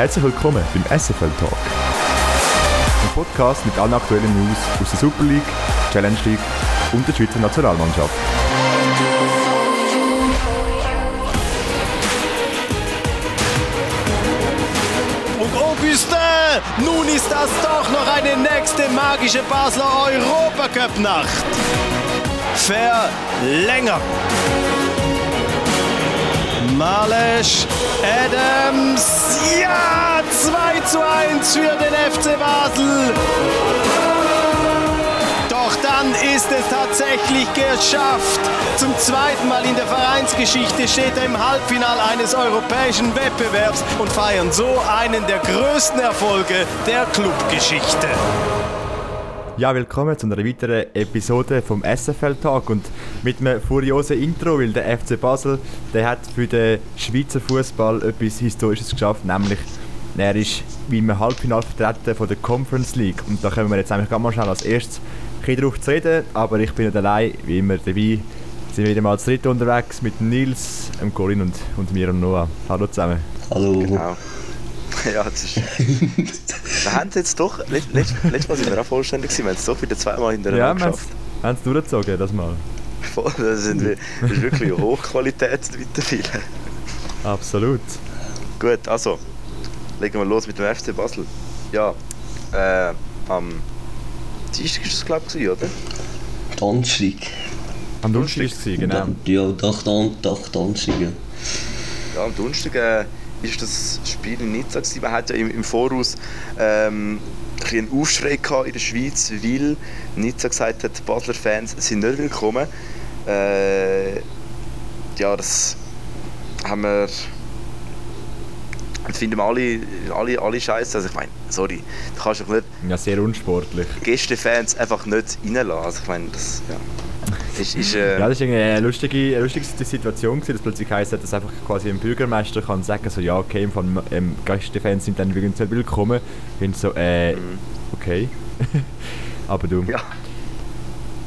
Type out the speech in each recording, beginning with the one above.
Herzlich willkommen beim SFL Talk. Ein Podcast mit allen aktuellen News aus der Super League, Challenge League und der Schweizer Nationalmannschaft. Und Augustin, nun ist das doch noch eine nächste magische Basler Europacup-Nacht. Verlängert. Malesch, Adams, ja, 2 zu 1 für den FC Basel. Doch dann ist es tatsächlich geschafft. Zum zweiten Mal in der Vereinsgeschichte steht er im Halbfinale eines europäischen Wettbewerbs und feiern so einen der größten Erfolge der Clubgeschichte. Ja, willkommen zu einer weiteren Episode vom SFL Talk und mit einem furiosen Intro, weil der FC Basel, der hat für den Schweizer Fußball etwas Historisches geschafft, nämlich er ist wie im Halbfinale vertreten von der Conference League und da kommen wir jetzt eigentlich ganz mal schnell als erstes ein darauf zu reden, aber ich bin nicht allein, wie immer dabei. Sind wieder mal als Dritte unterwegs mit Nils, dem Colin und, und mir und Noah. Hallo zusammen. Hallo. Genau. Ja, das ist. wir haben es jetzt doch. Letztes let, let Mal sind wir auch vollständig gewesen. Wir haben es doch wieder zweimal hintereinander Ja, wir geschafft. haben es durchgezogen, das Mal. Voll, Das, sind wir, das ist wirklich Hochqualität weiterführen. Absolut. Gut, also. Legen wir los mit dem FC Basel. Ja, äh, am Dienstag ist es, glaube ich, oder? Donnerstag. Am Donnerstag war es, genau. Ja, doch, Don, doch Donnerstag, ja. Ja, am Donnerstag äh, ist das Spiel in Nizza. Gewesen. Man hat ja im, im Voraus ähm, ein einen Aufschrei gehabt in der Schweiz, weil Nizza gesagt hat, die Basler Fans sind nicht willkommen. Äh, ja, das haben wir. Das finden wir alle, alle, alle scheiße. Also ich meine, sorry, du kannst doch nicht Ja, sehr unsportlich. Gästefans einfach nicht reinlassen. Also ich meine, das ja. Ist, ist, äh, Ja, das war eine lustige, eine lustige Situation, gewesen, dass plötzlich heisst, dass einfach quasi ein Bürgermeister kann sagen so, ja, okay, im Fall, ähm, Gästefans sind dann übrigens nicht willkommen. Ich bin so, äh, okay. Aber du. ja.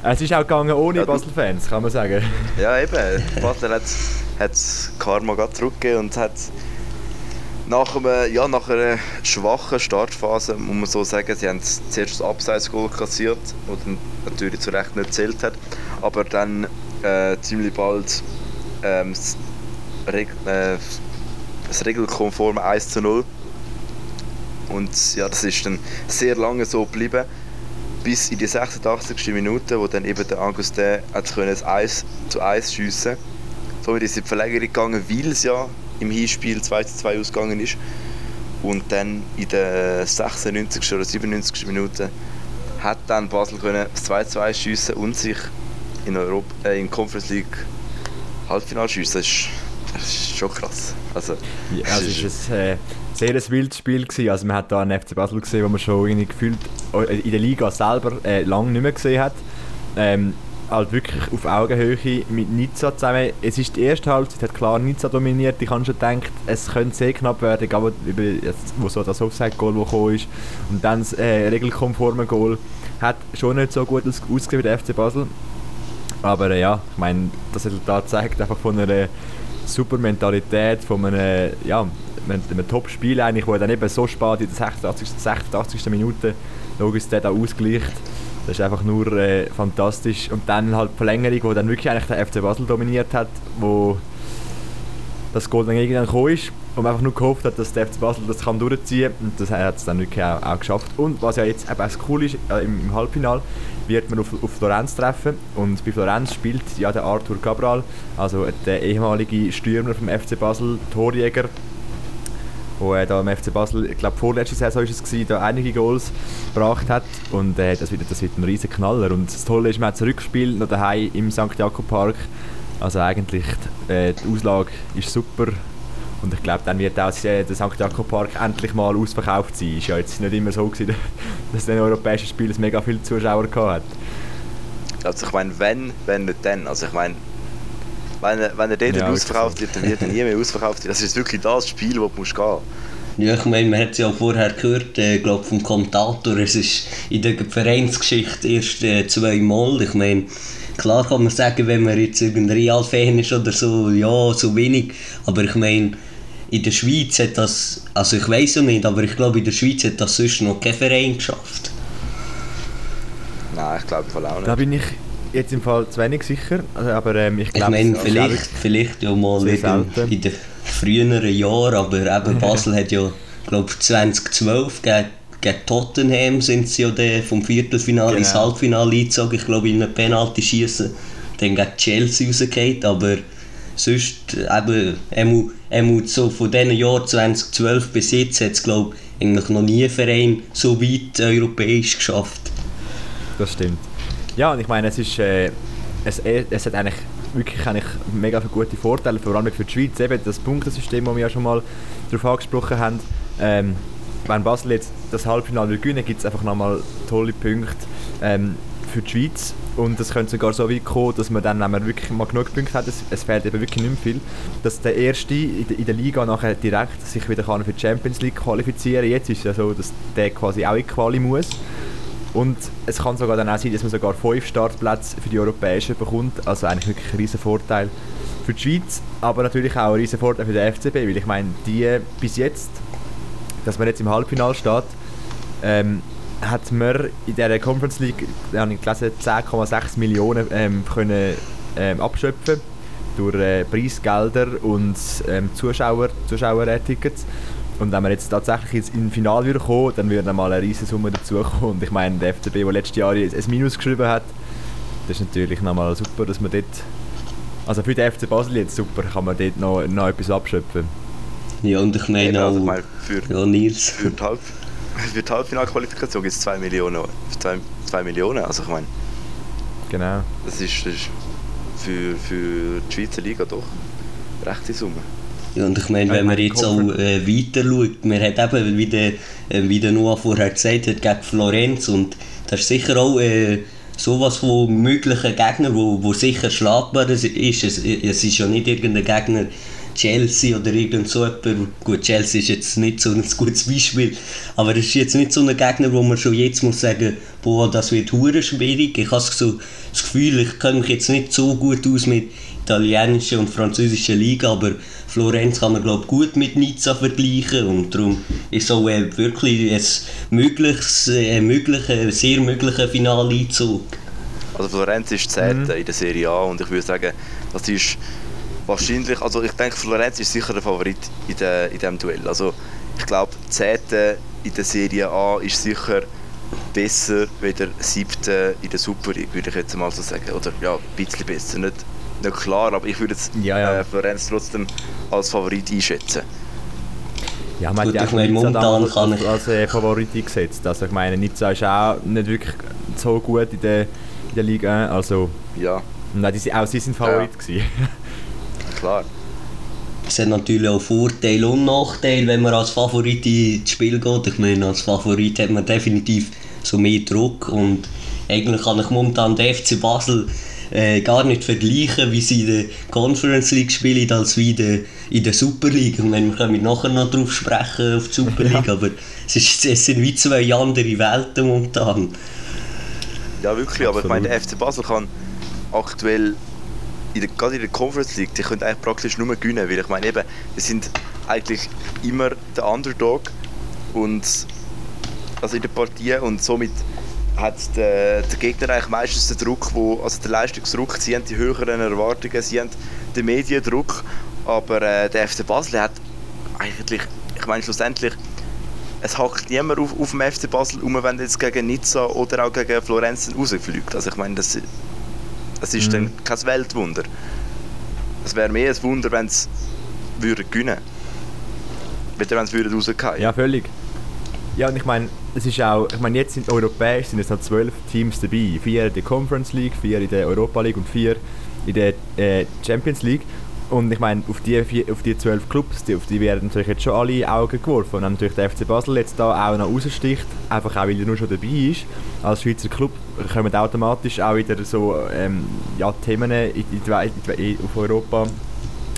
Es ist auch gegangen ohne Ja, Basel-Fans, kann man sagen. Ja, eben. Basel hat, hat Karma gerade zurückgegeben und hat nach, einem, ja, nach einer schwachen Startphase, muss man so sagen, sie haben zuerst das Abseits-Goal kassiert, das natürlich zu Recht nicht gezählt hat, aber dann äh, ziemlich bald ähm, das, Reg äh, das regelkonforme 1 zu 0 und ja, das ist dann sehr lange so geblieben bis in die 86. Minute, wo dann eben der Augustin hat können das 1 zu 1 schiessen Somit ist die Verlängerung gegangen, weil es ja im Hinspiel 2 zu 2 ausgegangen ist. Und dann in der 96. oder 97. Minute hat dann Basel können das 2 zu 1 schiessen und sich in Europa, äh, in Conference League Halbfinale schiessen. Das ist, das ist schon krass. Also, Ja, also es war ein äh, sehr ein wildes Spiel. Gewesen. Also man hat da einen FC Basel gesehen, wo man schon irgendwie gefühlt äh, in der Liga selber äh, lange nicht mehr gesehen hat. Ähm, halt wirklich auf Augenhöhe mit Nizza zusammen. Es ist die erste Halbzeit, hat klar Nizza dominiert. Ich habe schon gedacht, es könnte sehr knapp werden, aber jetzt, wo so das Offside-Goal gekommen ist und dann das äh, regelkonforme Goal hat schon nicht so gut aus- ausgesehen wie der FC Basel. Aber äh, ja, ich meine, das Resultat zeigt einfach von einer super Mentalität, von einem, ja, einem, Top-Spiel eigentlich, wo dann eben so spät in der 86. 86. Minute logisch der da ausgleicht. Das ist einfach nur äh, fantastisch. Und dann halt die Verlängerung, wo dann wirklich eigentlich der FC Basel dominiert hat, wo das Goal dann irgendwann gekommen ist und man einfach nur gehofft hat, dass der FC Basel das kann durchziehen kann und das hat es dann wirklich auch, auch geschafft. Und was ja jetzt eben auch cool ist, äh, im, im Halbfinale wird man auf, auf Florenz treffen und bei Florenz spielt ja der Arthur Cabral, also der ehemalige Stürmer vom FC Basel, Torjäger, wo er da im FC Basel, ich glaube vorletzte Saison ist es da einige Goals gebracht hat und äh, das, wird, das wird ein riesen Knaller und das Tolle ist, man hat zurückgespielt noch daheim im St. Jakob Park, also eigentlich äh, die Auslage ist super und ich glaube dann wird auch äh, der St. Jakob Park endlich mal ausverkauft sein, ist ja jetzt nicht immer so gewesen, dass den europäischen Spielen mega viele Zuschauer gehabt hat. also ich meine, wenn, wenn nicht dann. Also ich meine, wenn, er- wenn er dort Ja, nicht ausverkauft wird, dann wird er nie mehr ausverkauft. Das ist wirklich das Spiel, wo du musst gehen Ja, ich meine, man hat es ja auch vorher gehört, äh, glaub, vom Kommentator, es ist in der Vereinsgeschichte erst äh, zweimal. Ich meine, klar kann man sagen, wenn man jetzt irgendein Real-Fan ist oder so, ja, so wenig. Aber ich meine, in der Schweiz hat das, also ich weiß es nicht, aber ich glaube in der Schweiz hat das sonst noch kein Verein geschafft. Nein, ich glaube voll auch nicht. Da bin ich jetzt im Fall zu wenig sicher, also, aber ähm, ich Ich glaube... meine, vielleicht, vielleicht ja mal sehr in, den früheren Jahren, aber eben Basel hat ja, glaube ich, 2012 gegen, gegen Tottenham sind sie ja vom Viertelfinale ins Genau. Halbfinale eingezogen. Ich glaube, in einem Penalty schießen dann gegen Chelsea rausgeht, aber sonst eben, einmal, einmal so von diesen Jahren 2012 bis jetzt hat es, glaube ich, eigentlich noch nie ein Verein so weit europäisch geschafft. Das stimmt. Ja, und ich meine, es ist... Äh, es, es hat eigentlich wirklich eigentlich mega viele gute Vorteile, vor allem für die Schweiz. Eben das Punktesystem, das wir ja schon mal darauf angesprochen haben. Ähm, wenn Basel jetzt das Halbfinale gewinnen gibt es einfach nochmal tolle Punkte ähm, für die Schweiz. Und es könnte sogar so weit kommen, dass man dann, wenn man wirklich mal genug Punkte hat, es, es fehlt eben wirklich nicht mehr viel, dass der Erste in der, in der Liga nachher direkt sich wieder kann für die Champions League qualifizieren Jetzt ist es ja so, dass der quasi auch in die Quali muss. Und es kann sogar dann auch sein, dass man sogar fünf Startplätze für die Europäischen bekommt. Also eigentlich wirklich ein riesen Vorteil für die Schweiz, aber natürlich auch ein riesen Vorteil für den FCB, weil ich meine, die bis jetzt, dass man jetzt im Halbfinale steht, ähm, hat man in dieser Conference League, ich gelesen, 10,6 Millionen ähm, können, ähm, abschöpfen durch äh, Preisgelder und ähm, Zuschauer, Zuschauertickets. Und wenn wir jetzt tatsächlich ins in Finale würden kommen, dann würde mal eine riesige Summe dazukommen. Und ich meine, der FCB, der letztes Jahr ein Minus geschrieben hat, das ist natürlich nochmal super, dass man dort... Also für den FC Basel jetzt super, kann man dort noch, noch etwas abschöpfen. Ja, und ich meine auch, also meine, für, ja, Nils. für die, Halb, für die Halbfinalqualifikation gibt es 2 Millionen. 2 Millionen, also ich meine, Genau. das ist, das ist für, für die Schweizer Liga doch eine rechte Summe. Und ich meine, wenn man jetzt auch äh, weiter schaut, man hat eben, wie der, äh, wie der Noah vorher gesagt hat, gegen Florenz und das ist sicher auch äh, sowas von möglichen Gegnern, wo, wo sicher schlagbar ist. Es, es ist ja nicht irgendein Gegner, Chelsea oder irgend so jemand. Gut, Chelsea ist jetzt nicht so ein gutes Beispiel, aber es ist jetzt nicht so ein Gegner, wo man schon jetzt muss sagen, boah, das wird hure schwierig. Ich habe so das Gefühl, ich kenne mich jetzt nicht so gut aus mit italienischer und französischer Liga, aber Florenz kann man glaube gut mit Nizza vergleichen und darum ist so äh, wirklich ein mögliches, äh, möglicher, sehr möglicher Finaleinzug. Also Florenz ist 10. in der Serie A und ich würde sagen, das ist wahrscheinlich, also ich denke Florenz ist sicher der Favorit in, der, in diesem Duell. Also ich glaube 10. in der Serie A ist sicher besser als der 7. in der Super League, würde ich jetzt mal so sagen. Oder ja, ein bisschen besser, nicht, nicht klar, aber ich würde jetzt Ja, ja. Äh, Florenz trotzdem als Favorit einschätzen. Ja, man Gut, hat ich ja momentan damals kann als, ich- als äh, Favorit eingesetzt. Also ich meine, Nizza ist auch nicht wirklich so gut in der, in der Liga. Also, Ja, nein, die, sind- auch sie sind Favorit gewesen. klar. Es hat natürlich auch Vorteile und Nachteile, wenn man als Favorit ins Spiel geht. Ich meine, als Favorit hat man definitiv so mehr Druck und eigentlich kann ich momentan den FC Basel äh, gar nicht vergleichen, wie sie in der Conference League spielen, als wie in der, in der Super League. Ich meine, wir können nachher noch drauf sprechen, auf die Super League, aber es, ist, es sind wie zwei andere Welten momentan. Ja, wirklich, aber ich Absolut. meine, der FC Basel kann aktuell, in der, gerade in der Conference League, die können eigentlich praktisch nur gewinnen, weil ich meine eben, die sind eigentlich immer der Underdog und also in der Partie und somit hat der, der Gegner eigentlich meistens den Druck, wo, also den Leistungsdruck, sie haben die höheren Erwartungen, sie haben den Mediendruck, aber äh, der FC Basel hat eigentlich, ich meine schlussendlich, es hackt niemand auf, auf dem FC Basel um, wenn jetzt gegen Nizza oder auch gegen Florenz rausfliegt. Also ich meine, das, das ist Mhm. dann kein Weltwunder. Es wäre mehr ein Wunder, wenn würden gewinnen würden. wenn sie würden rausgehen. Ja, völlig. Ja, und ich meine, es ist auch, ich meine, jetzt sind europäisch sind es noch zwölf Teams dabei. Vier in der Conference League, vier in der Europa League und vier in der äh, Champions League. Und ich meine, auf die, vier, auf die zwölf Clubs, die, auf die werden natürlich jetzt schon alle Augen geworfen. Und natürlich der FC Basel jetzt da auch noch raussticht, einfach auch weil er nur schon dabei ist. Als Schweizer Club kommen automatisch auch wieder so ähm, ja, Themen in, in, in, auf Europa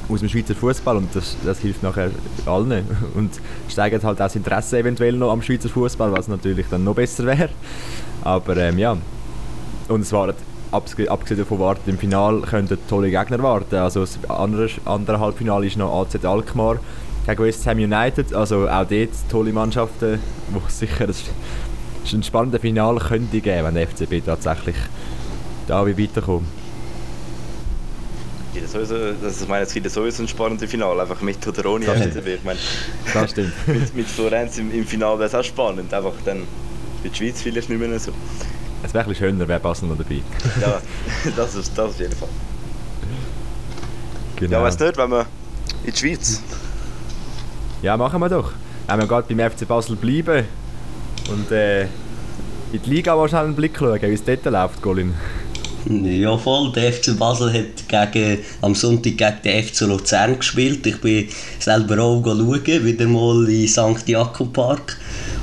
aus dem Schweizer Fußball und das, das hilft nachher allen und steigert halt auch das Interesse eventuell noch am Schweizer Fußball, was natürlich dann noch besser wäre. Aber ähm, ja, und es wartet, abgesehen davon wartet im Finale könnten tolle Gegner warten. Also das andere, andere Halbfinale ist noch AZ Alkmaar gegen West Ham United. Also auch dort tolle Mannschaften, wo sicher das ist ein spannender Finale könnte geben, wenn der FCB tatsächlich da weiterkommt. Sowieso, das ich meine, es gibt sowieso ein spannendes Finale, einfach mit oder ohne FCB. Ich meine, Das stimmt. mit, mit Florenz im, im Finale wäre es auch spannend, einfach dann für die Schweiz vielleicht nicht mehr so. Es wäre ein bisschen schöner, wäre Basel noch dabei. Ja, das ist das auf jeden Fall. Genau. Ja, weiss nicht, wenn wir in die Schweiz. Ja, machen wir doch. Wenn wir gerade beim FC Basel bleiben und äh, in die Liga schnell einen Blick schauen, wie es dort läuft, Colin. Ja voll, der FC Basel hat gegen, am Sonntag gegen den FC Luzern gespielt. Ich bin selber auch schauen, wieder mal in St. Jakob Park.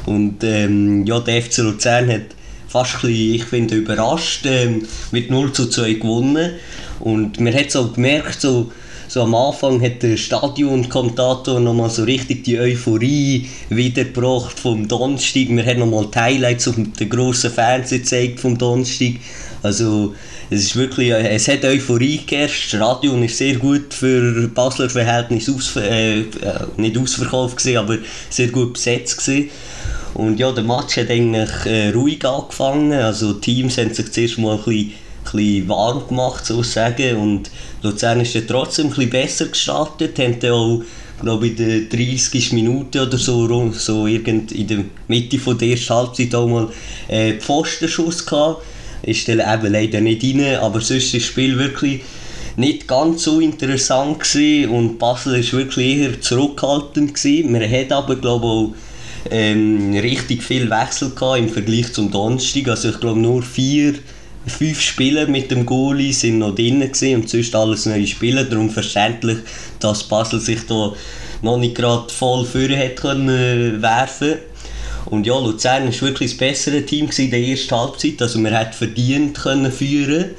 Und ähm, ja, der FC Luzern hat fast ein bisschen, ich finde, überrascht, ähm, mit 0 zu 2 gewonnen. Und man hat so gemerkt, so, so am Anfang hat der Stadionkommentator nochmal so richtig die Euphorie wiedergebracht vom Donnerstag. Wir haben nochmal die Highlights auf dem grossen Fernseher gezeigt vom Donnerstag. Also es ist wirklich, äh, es hat Euphorie geherrscht. Das Stadion ist sehr gut für Basler Verhältnisse aus, äh, äh, nicht ausverkauft gewesen, aber sehr gut besetzt gewesen. Und ja, der Match hat eigentlich äh, ruhig angefangen. Also die Teams haben sich zuerst mal ein bisschen, ein bisschen warm gemacht, sozusagen. Und Luzern ist dann trotzdem ein bisschen besser gestartet. Haben dann auch, glaube in der 30. Minute oder so, so irgend in der Mitte von der ersten Halbzeit auch mal äh, Pfostenschuss gehabt. Ist dann eben leider nicht rein, aber sonst ist das Spiel wirklich nicht ganz so interessant gewesen und Basel ist wirklich eher zurückhaltend gewesen. Man hat aber glaube auch ähm, richtig viel Wechsel gehabt im Vergleich zum Donnerstag. Also ich glaube nur vier, fünf Spieler mit dem Goalie sind noch drin gewesen und sonst alles neue Spieler. Darum verständlich, dass Basel sich da noch nicht gerade voll vorne hat können äh, werfen. Und ja, Luzern war wirklich das bessere Team in der ersten Halbzeit. Also man hat verdient können führen.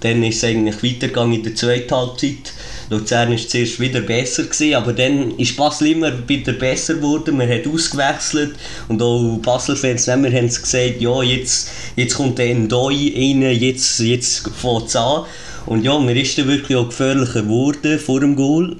Dann ist es eigentlich weitergegangen in der zweiten Halbzeit. Luzern war zuerst wieder besser, gewesen, aber dann ist Basel immer wieder besser geworden. Man hat ausgewechselt und auch Basel-Fans haben es gesagt, ja, jetzt, jetzt kommt der Ndoi rein, jetzt, jetzt fängt es an. Und ja, man ist dann wirklich auch gefährlicher geworden vor dem Goal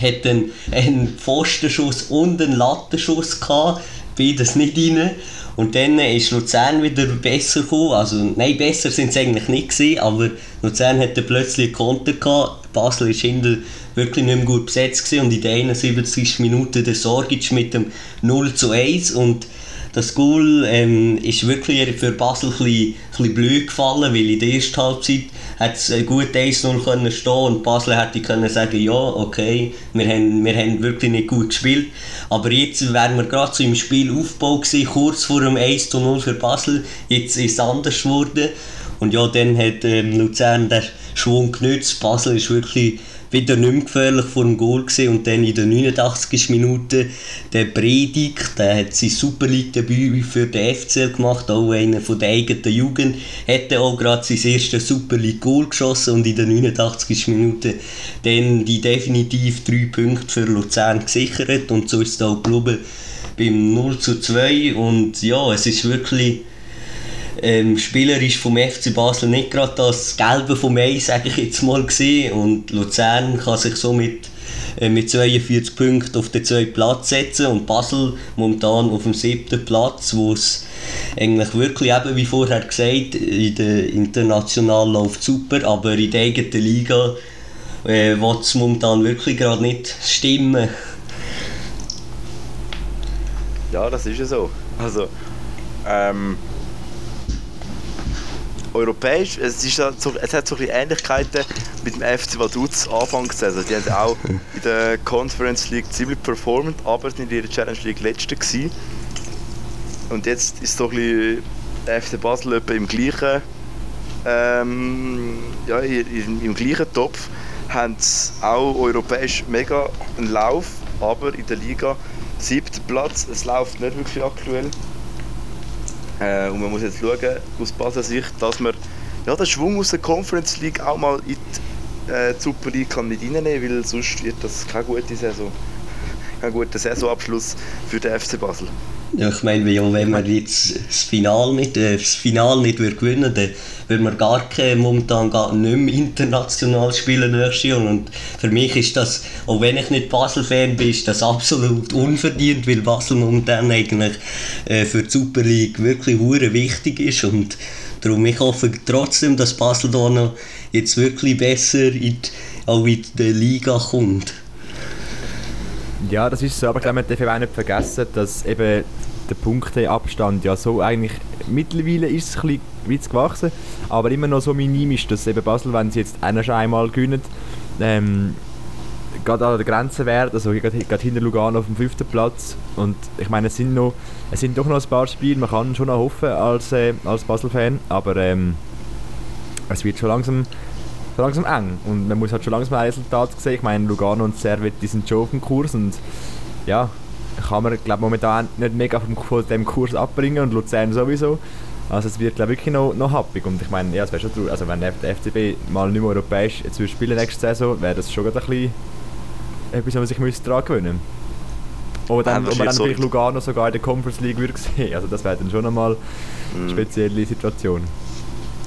hat dann einen Pfostenschuss und einen Lattenschuss gehabt, beides nicht rein. Und dann ist Luzern wieder besser gekommen, also nein, besser sind sie eigentlich nicht gewesen, aber Luzern hatte plötzlich einen Konter gehabt, Basel ist hinten wirklich nicht mehr gut besetzt gewesen und in der 71. Minute der Sorgic mit dem 0 zu 1 und das Goal ähm, ist wirklich für Basel ein bisschen, ein bisschen blöd gefallen, weil in der ersten Halbzeit hat es gut 1-0 können stehen und Basel hätte können sagen, ja, okay, wir haben, wir haben wirklich nicht gut gespielt. Aber jetzt wären wir gerade so im Spielaufbau gewesen, kurz vor dem 1-0 für Basel, jetzt ist es anders geworden. Und ja, dann hat ähm, Luzern den Schwung genützt, Basel ist wirklich wieder nicht mehr gefährlich vor dem Goal gewesen. und dann in der 89. Minute der Predigt, der hat sein Super Debüt für den FCL gemacht, auch einer von der eigenen Jugend, hat auch gerade sein erstes Super Goal geschossen und in der 89. Minute dann die definitiv drei Punkte für Luzern gesichert und so ist es auch geblieben beim 0 zu 2 und ja, es ist wirklich ähm, spielerisch vom FC Basel nicht gerade das Gelbe vom Ei, sage ich jetzt mal, gesehen und Luzern kann sich somit äh, mit 42 Punkten auf den zweiten Platz setzen und Basel momentan auf dem siebten Platz, wo es eigentlich wirklich eben, wie vorher gesagt, in der international läuft super, aber in der eigenen Liga äh, will es momentan wirklich gerade nicht stimmen. Ja, das ist ja so. Also, ähm, europäisch, es, ist so, es hat so ein Ähnlichkeiten mit dem FC Vaduz Anfangssaison. Die haben auch in der Conference League ziemlich performt, aber sind in ihrer Challenge League Letzte gewesen. Und jetzt ist so ein der FC Basel im gleichen, ähm, ja, im, im gleichen Topf. Haben auch europäisch mega einen Lauf, aber in der Liga siebter Platz. Es läuft nicht wirklich aktuell. Äh, und man muss jetzt schauen, aus Basel Sicht, dass man ja, den Schwung aus der Conference League auch mal in die äh, Super League kann mit reinnehmen weil sonst wird das keine gute Saison. Kein guter Saisonabschluss für den FC Basel. Ja, ich meine, ja, wenn man jetzt das Finale nicht, äh, das Finale nicht würde gewinnen würde, dann würde man gar keine, momentan gar nicht mehr international spielen nächstes Jahr. Und für mich ist das, auch wenn ich nicht Basel-Fan bin, ist das absolut unverdient, weil Basel momentan eigentlich äh, für die Super League wirklich hure wichtig ist. Und darum ich hoffe trotzdem, dass Basel da noch jetzt wirklich besser in die, auch in die Liga kommt. Ja, das ist so, aber ich glaube, man darf auch nicht vergessen, dass eben der Punkteabstand ja so eigentlich mittlerweile ist es ein bisschen gewachsen, aber immer noch so minim ist, dass eben Basel, wenn sie jetzt einmal gewinnen, ähm, gerade an der Grenze wäre, also gerade, gerade hinter Lugano auf dem fünften Platz. Und ich meine, es sind, noch, es sind doch noch ein paar Spiele, man kann schon noch hoffen als, äh, als Basel-Fan, aber ähm, es wird schon langsam so langsam eng. Und man muss halt schon langsam ein Resultat sehen. Ich meine, Lugano und Servet, die sind schon auf dem Kurs und ja, kann man glaub, momentan nicht mega von dem Kurs abbringen und Luzern sowieso. Also es wird glaub, wirklich noch, noch happig und ich meine, ja, es wäre schon traurig, also wenn der FCB mal nicht mehr europäisch jetzt spielen nächste Saison, wäre das schon ein bisschen etwas, was man sich müsste daran gewöhnen Oder dann, ob man dann vielleicht Lugano sogar in der Conference League würde sehen, also das wäre dann schon nochmal eine mhm. spezielle Situation.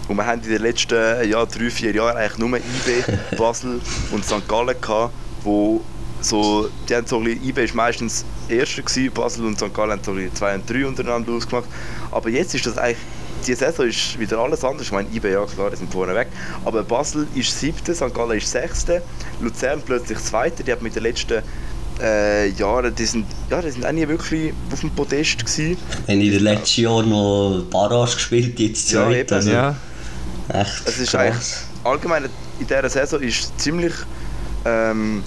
Und wir haben in den letzten ja, drei, vier Jahren eigentlich nur IB, Basel und St. Gallen gehabt, wo so, die haben so ein bisschen, IB war meistens Erster, gewesen, Basel und St. Gallen haben so ein 2 und 3 untereinander ausgemacht. Aber jetzt ist das eigentlich, die Saison ist wieder alles anders. Ich meine, IB, ja klar, die sind vorne weg. Aber Basel ist siebte, St. Gallen ist sechste, Luzern plötzlich zweite. Die haben mit den letzten äh, Jahren, die sind, ja, die sind auch nie wirklich auf dem Podest gewesen. Haben in den letzten Jahren noch Barrage gespielt, jetzt zweite. Ja, eben. Also, ja. Echt es ist eigentlich, allgemein in dieser Saison ist ziemlich ähm,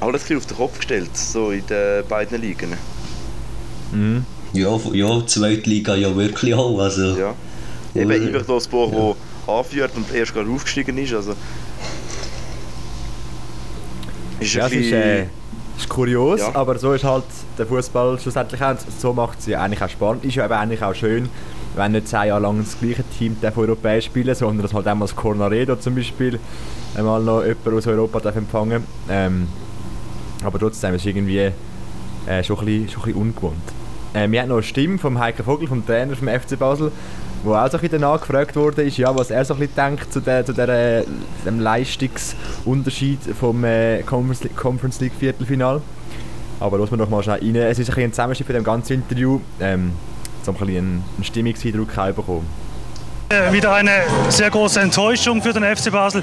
alles auf den Kopf gestellt, so in den beiden Ligen. Mhm. Ja, ja, zweite Liga ja wirklich auch. Also, ja. Eben Iberdospor, ja. der anführt und erst gerade aufgestiegen ist. Also, ist ja, bisschen, ist, äh, ist kurios, ja. aber so ist halt der Fußball schlussendlich auch. So macht es ja eigentlich auch spannend. Ist ja eben eigentlich auch schön, wenn nicht zehn Jahre lang das gleiche Team darf europäisch spielen sondern dass halt einmal das Cornaredo zum Beispiel einmal noch jemand aus Europa darf empfangen ähm, aber trotzdem ist es irgendwie äh, schon, ein bisschen, schon ein bisschen ungewohnt. Äh, wir haben noch eine Stimme vom Heike Vogel, vom Trainer vom FC Basel, wo auch so ein bisschen nachgefragt wurde, ist, ja, was er so ein bisschen denkt zu, der, zu der, dem Leistungsunterschied vom äh, Conference, Conference League Viertelfinal. Aber lassen wir noch mal schnell rein. Es ist ein, bisschen ein Zusammenschnitt von dem ganzen Interview. Ähm, so ein einen, einen Stimmungseindruck bekommen. Äh, wieder eine sehr große Enttäuschung für den FC Basel.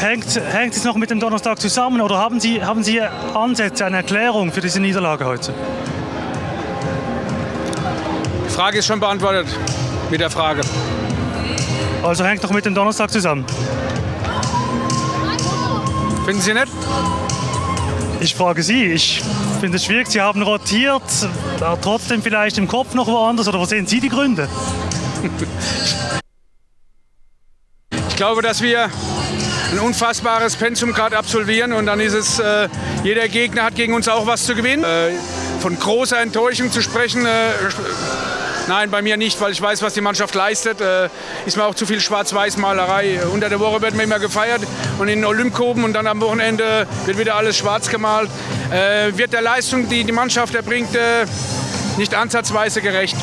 Hängt, hängt es noch mit dem Donnerstag zusammen oder haben Sie, haben Sie Ansätze, eine Erklärung für diese Niederlage heute? Die Frage ist schon beantwortet mit der Frage. Also hängt noch mit dem Donnerstag zusammen? Finden Sie nicht? Ich frage Sie, ich finde es schwierig. Sie haben rotiert, trotzdem vielleicht im Kopf noch woanders oder wo sehen Sie die Gründe? Ich glaube, dass wir ein unfassbares Pensum gerade absolvieren und dann ist es, äh, jeder Gegner hat gegen uns auch was zu gewinnen. Äh, von großer Enttäuschung zu sprechen, äh, Nein, bei mir nicht, weil ich weiß, was die Mannschaft leistet. Äh, ist mir auch zu viel Schwarz-Weiß-Malerei. Unter der Woche wird mir immer gefeiert und in Olympkoben und dann am Wochenende wird wieder alles schwarz gemalt. Äh, wird der Leistung, die die Mannschaft erbringt, äh, nicht ansatzweise gerecht.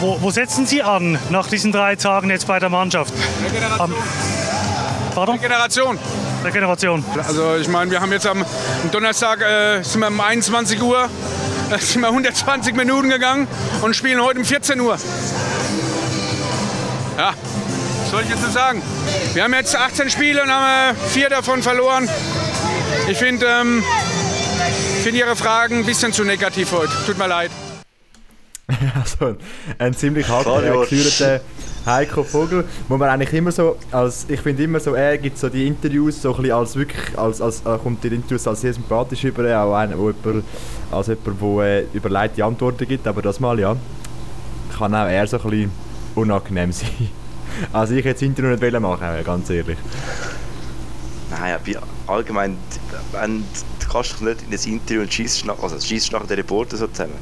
Wo, wo, setzen Sie an nach diesen drei Tagen jetzt bei der Mannschaft? Regeneration. Am, pardon? Regeneration. Regeneration. Also ich meine, wir haben jetzt am, am Donnerstag äh, sind wir um 21 Uhr da sind wir 120 Minuten gegangen und spielen heute um 14 Uhr. Ja, was soll ich jetzt sagen? Wir haben jetzt 18 Spiele und haben vier davon verloren. Ich finde ähm, find Ihre Fragen ein bisschen zu negativ heute. Tut mir leid. also, ein ziemlich hart geführter Heiko Vogel, wo man eigentlich immer so, als, ich finde immer so, er gibt so die Interviews so ein bisschen als wirklich, als, als, äh, kommt die Interviews als sehr sympathisch über, auch einer, wo jemand, als jemand, der äh, überleitete Antworten gibt, aber das mal, ja, kann auch er so ein bisschen unangenehm sein. Also ich das Interview nicht machen ganz ehrlich. Naja, allgemein, wenn, du kannst nicht in das Interview und schießt nach, also schießt nach den Reporter so zusammen.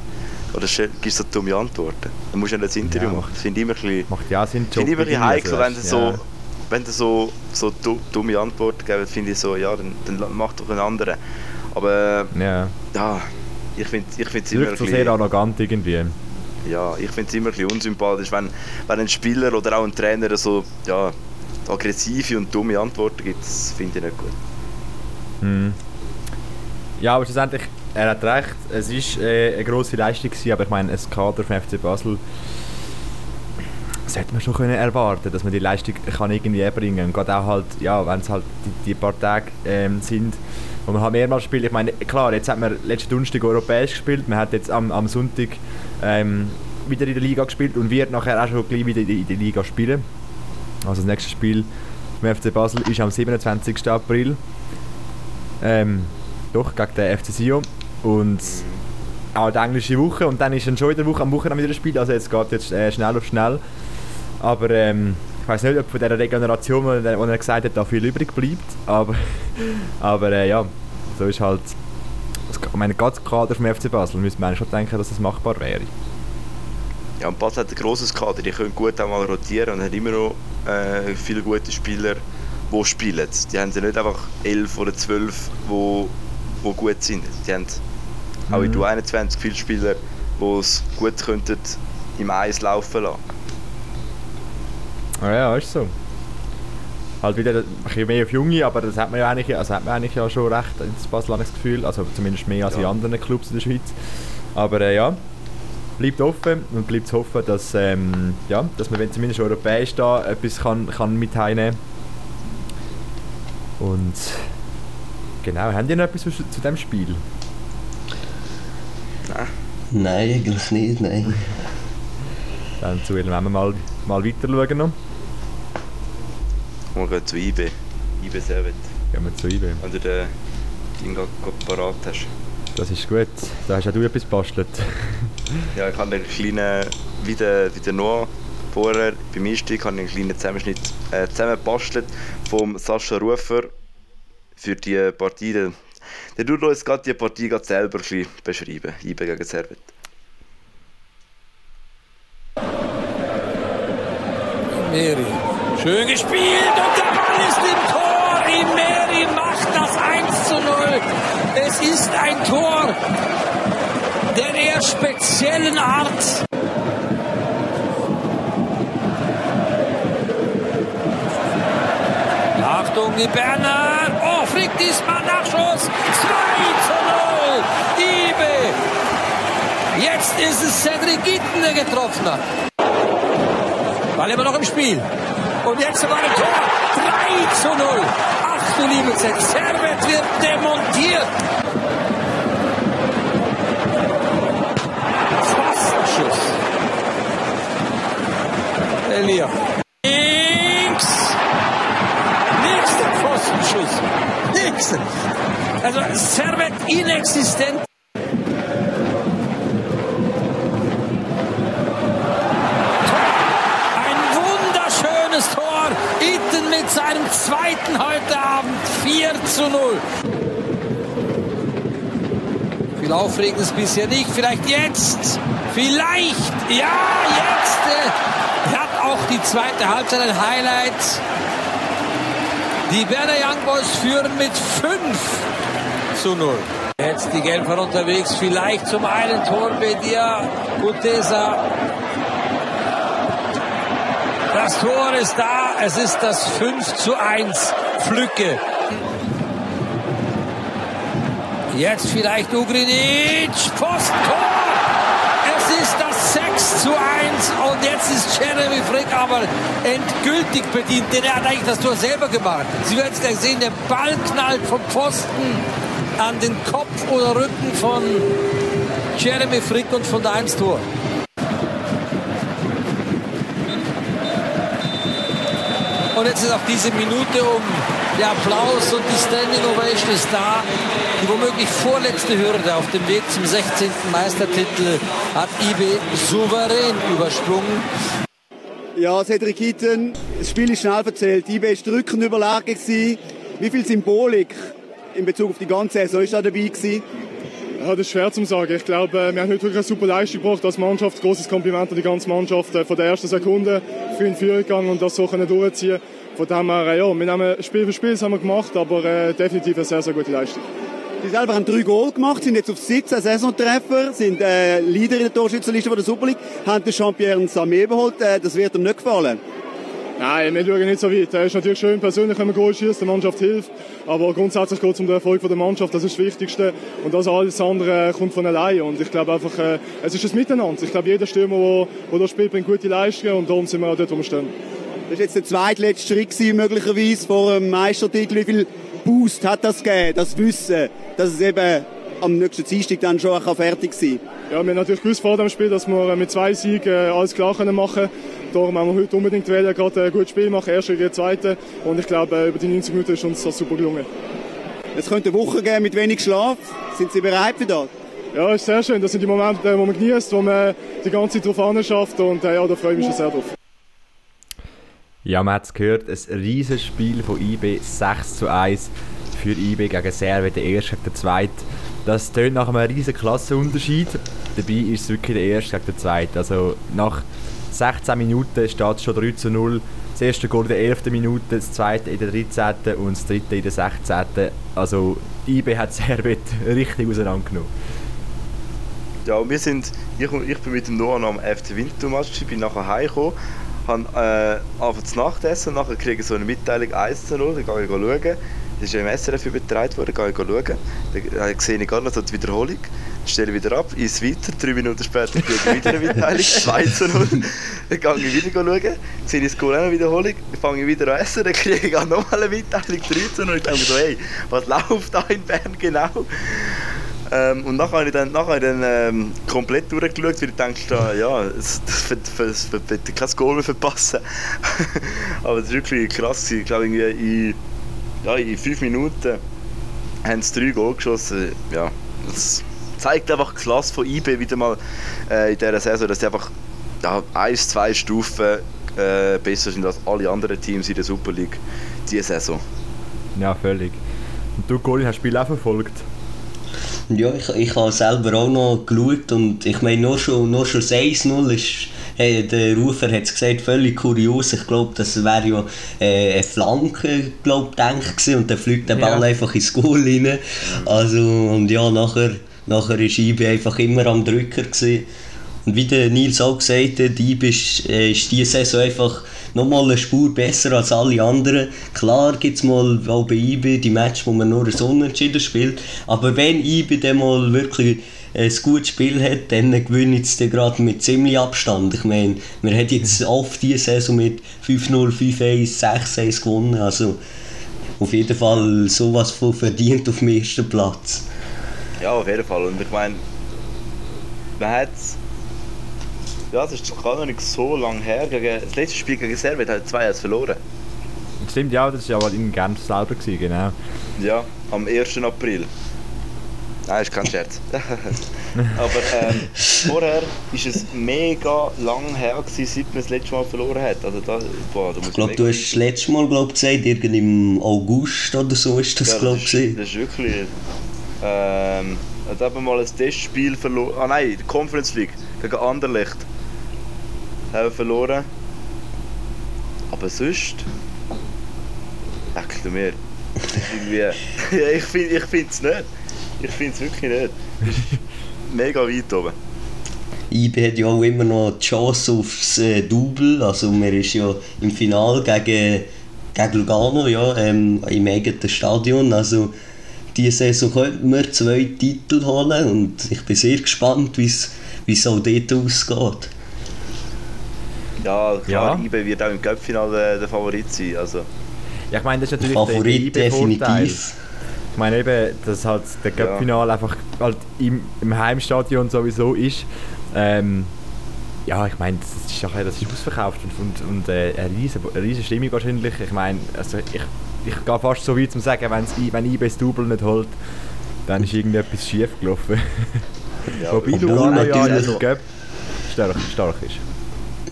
Oder gibst du so dumme Antworten? Dann musst du nicht ein Interview ja. machen. Das finde ich immer ein bisschen, Macht ja Sinn, find immer ein bisschen heikel, wenn du so, ja. wenn du so, so dumme Antworten gibst, finde ich so, ja, dann, dann mach doch einen anderen. Aber ja, ja Ich finde ich find's immer so sehr arrogant irgendwie. Ja, ich finde es immer ein bisschen unsympathisch, wenn, wenn ein Spieler oder auch ein Trainer so ja, aggressive und dumme Antworten gibt. Das finde ich nicht gut. Hm. Ja, aber schlussendlich, er hat recht. Es war äh, eine grosse Leistung, gewesen, aber ich meine, ein Kader vom FC Basel sollte man schon können erwarten, dass man die Leistung kann irgendwie erbringen kann. Gerade auch halt, ja, wenn es halt die, die paar Tage ähm, sind, wo man halt mehrmals spielt. Ich meine, klar, jetzt hat man letzten Donnerstag europäisch gespielt, man hat jetzt am, am Sonntag ähm, wieder in der Liga gespielt und wird nachher auch schon gleich wieder in der Liga spielen. Also das nächste Spiel vom FC Basel ist am 27. April. Ähm, doch, gegen den FC Sion. Und auch die englische Woche und dann ist dann schon in der Woche am Wochenende wieder ein Spiel, also jetzt geht jetzt äh, schnell auf schnell. Aber ähm, ich weiß nicht, ob von dieser Regeneration, die er gesagt hat, da viel übrig bleibt. Aber, aber äh, ja, so ist halt. Ich meine, ganz Kader vom FC Basel müsste man schon denken, dass das machbar wäre. Ja, und Basel hat ein grosses Kader, die können gut einmal rotieren und haben immer noch äh, viele gute Spieler, die spielen. Die haben ja nicht einfach elf oder zwölf, die, die gut sind. Die haben mhm. auch in der 21 viele Spieler, die es gut könnten im Eis laufen lassen. Ja, ja, ist so. Halt wieder ein bisschen mehr auf Junge, aber das hat man ja eigentlich, also hat man eigentlich ja schon recht ins Basel das Gefühl, also zumindest mehr als ja. in anderen Clubs in der Schweiz. Aber äh, ja, bleibt offen und bleibt zu hoffen, dass, ähm, ja, dass man wenn zumindest europäisch da etwas kann, kann mit heimnehmen Und genau, haben die noch etwas zu, zu dem Spiel? Nein. Eigentlich nicht, nein. Dann zu ihm wir mal, mal weiter schauen noch. Wir gehen zu IB. IB Servet. Gehen wir zu IB. Wenn du den Ding parat hast. Das ist gut. Da hast auch du etwas gebastelt. ja, ich habe einen kleinen, wie der, wie der Noah vorher beim Einstieg, habe einen kleinen Zusammenschnitt äh, zusammengebastelt vom Sascha Rufer für die Partie. Der, tut uns gerade die Partie gerade selber ein beschreiben. IB gegen Servet. Meri Schön gespielt und der Ball ist im Tor. Imeri macht das 1 zu 0. Es ist ein Tor der eher speziellen Art. Achtung, die Berner. Oh, fliegt diesmal Nachschuss. 2 zu 0. Diebe. Jetzt ist es Cedric Gitten, der getroffen hat. Ball immer noch im Spiel. Und jetzt sogar ein Tor. 3 zu 0. Ach du liebe Zeit. Servet wird demontiert. Pfostenschuss. Elia. Nächster. Also Servet inexistent. seinem zweiten heute Abend 4 zu 0. Viel Aufregendes bisher nicht. Vielleicht jetzt. Vielleicht. Ja, jetzt. Äh, hat auch die zweite Halbzeit ein Highlight. Die Berner Young Boys führen mit 5 zu 0. Jetzt die Gelber unterwegs. Vielleicht zum einen Tor Bedia Gutesa das Tor ist da. Es ist das 5 zu 1. Flücke. Jetzt vielleicht Ugrinic. Posttor. Es ist das 6 zu 1. Und jetzt ist Jeremy Frick aber endgültig bedient. Denn er hat eigentlich das Tor selber gemacht. Sie werden es gleich sehen. Der Ball knallt vom Pfosten an den Kopf oder Rücken von Jeremy Frick und von der 1 Tor. Und jetzt ist auch diese Minute um der Applaus und die Standing Ovation ist da. Die womöglich vorletzte Hürde auf dem Weg zum 16. Meistertitel hat IB souverän übersprungen. Ja, Cedric Hitten, das Spiel ist schnell erzählt. IB war drückend überlegen. Wie viel Symbolik in Bezug auf die ganze Saison ist da dabei gewesen? Ja, das ist schwer zu sagen. Ich glaube, äh, wir haben heute wirklich eine super Leistung gebracht als Mannschaft. Großes Kompliment an die ganze Mannschaft. Äh, von der ersten Sekunde für den Führung gegangen und das so können durchziehen. Von dem her, äh, ja, wir nehmen Spiel für Spiel, das haben wir gemacht, aber äh, definitiv eine sehr, sehr gute Leistung. Sie selber haben drei Goal gemacht, sind jetzt auf 17 Saisontreffer, sind äh, Leader in der Torschützenliste von der Super League, haben den Jean-Pierre Samé überholt. Äh, das wird ihm nicht gefallen. Nein, wir schauen nicht so weit. Es ist natürlich schön persönlich, wenn man Goal schießt, der Mannschaft hilft. Aber grundsätzlich geht es um den Erfolg der Mannschaft, das ist das Wichtigste. Und das alles andere kommt von allein. Und ich glaube einfach, äh, es ist ein Miteinander. Ich glaube, jeder Stürmer, der hier spielt, bringt gute Leistungen und darum sind wir auch dort, wo wir stehen. Das war jetzt der zweitletzte Schritt möglicherweise vor dem Meistertitel. Wie viel Boost hat das gegeben, das Wissen, dass es eben am nächsten Dienstag dann schon fertig sein kann? Ja, wir haben natürlich gewusst vor dem Spiel, dass wir mit zwei Siegen alles klar können machen können. Darum haben wir heute unbedingt wählen, gerade ein gutes Spiel machen, erste gegen zweite. Und ich glaube, über die 90 Minuten ist uns das super gelungen. Es könnte eine Woche geben mit wenig Schlaf. Sind Sie bereit für das? Ja, ist sehr schön. Das sind die Momente, wo man genießt, wo man die ganze Zeit drauf schafft. Und ja, da freue ich mich schon sehr drauf. Ja, man hat es gehört, ein riesiges Spiel von IB, 6 zu 1 für IB gegen Serve, der erste gegen den zweiten. Das tönt nach einem riesigen Klassenunterschied. Dabei ist es wirklich der erste gegen den zweiten. Also nach 16 Minuten steht es schon 3 zu 0. Das erste Goal in der 11. Minute, das zweite in der 13. und das dritte in der 16. Also IB hat Servet richtig auseinandergenommen. Ja, wir sind, ich, ich bin mit dem Noah am FC Winterthur-Match, bin nachher heimgekommen, habe äh, einfach zu Nacht essen, nachher kriege ich so eine Mitteilung 1 zu 0, dann gehe ich schauen. Das ist im SRF übertragen worden, gehe ich schauen. Dann sehe ich gerade noch so die Wiederholung, stelle wieder ab, ins weiter, drei Minuten später kriege ich wieder eine Mitteilung, 2 zu 0. Dann gehe ich wieder schauen, sehe ich das eine Wiederholung, dann fange ich wieder an essen, dann kriege ich auch nochmal eine Mitteilung, 3 zu 0. Ich denke mir so, hey, was läuft da in Bern genau? Ähm, und nachher habe ich dann, nachher dann ähm, komplett durchgeschaut, weil ich dachte, ja, das, wird kein Goal mehr verpassen. Aber es war wirklich krass. Ich glaube, in, ja, in fünf Minuten haben sie drei Goal geschossen. Ja, das zeigt einfach die Klasse von IB wieder mal äh, in dieser Saison, dass sie einfach ja, eins, zwei Stufen äh, besser sind als alle anderen Teams in der Super League diese Saison. Ja, völlig. Und du, Colin, hast das Spiel auch verfolgt? Ja, ich, ich habe selber auch noch geschaut und ich meine, nur schon, nur schon 1-0 ist, hey, der Rufer hat es gesagt, völlig kurios. Ich glaube, das wäre ja äh, eine Flanke, glaub, gedacht und dann fliegt der Ball ja. einfach ins Goal rein. Also, und ja, nachher, nachher war Ibe einfach immer am Drücker. Gewesen. Und wie der Nils auch gesagt hat, Ibe ist, äh, ist diese Saison einfach nochmal eine Spur besser als alle anderen. Klar gibt es mal auch bei IB die Match, wo man nur ein Unentschieden spielt, aber wenn IB dann mal wirklich ein gutes Spiel hat, dann gewinnt es gerade mit ziemlich Abstand. Ich meine, man hat jetzt oft diese Saison mit 5-0, 5-1, 6-1 gewonnen, also auf jeden Fall sowas von verdient auf dem ersten Platz. Ja, auf jeden Fall. Und ich meine, man hat ja, das ist gar noch nicht so lange her. Gegen, das letzte Spiel gegen Servet hat 2 verloren. Stimmt, ja, das war aber in Genf selber, gewesen, genau. Ja, am 1. April. Nein, ist kein Scherz. aber ähm, vorher war es mega lang her, gewesen, seit man das letzte Mal verloren hat. Also da, boah, ich glaube, du hast das letzte Mal glaub, gesagt, irgendwie im August oder so ist das, ja, glaube ich. Das, das ist wirklich... Ähm, hat eben mal ein Testspiel verloren. Ah nein, die Conference League gegen Anderlecht haben verloren. Aber sonst. Eckelt mir. irgendwie. ich finde ich es nicht. Ich finde es wirklich nicht. mega weit oben. IB hat ja auch immer noch die Chance aufs äh, Double. Also man ist ja im Finale gegen, gegen Lugano ja, ähm, im eigenen Stadion. Also diese Saison könnten wir zwei Titel holen und ich bin sehr gespannt, wie es auch dort ausgeht. Ja, klar, ja. IB wird auch im Cup-Finale der Favorit sein. Also. Ja, ich meine, das ist natürlich Favorit der definitiv. Ich meine eben, dass halt der Cup-Finale ja. einfach halt im, im Heimstadion sowieso ist. Ähm, ja, ich meine, das ist, das ist ausverkauft und, und, und äh, eine, riesige, eine riesige Stimmung wahrscheinlich. Ich meine, also ich, ich gehe fast so weit zum sagen, wenn's, wenn IB das Double nicht holt, dann ist irgendetwas schief gelaufen. Ja, Wobei Lugano ja der Cup stark, stark ist.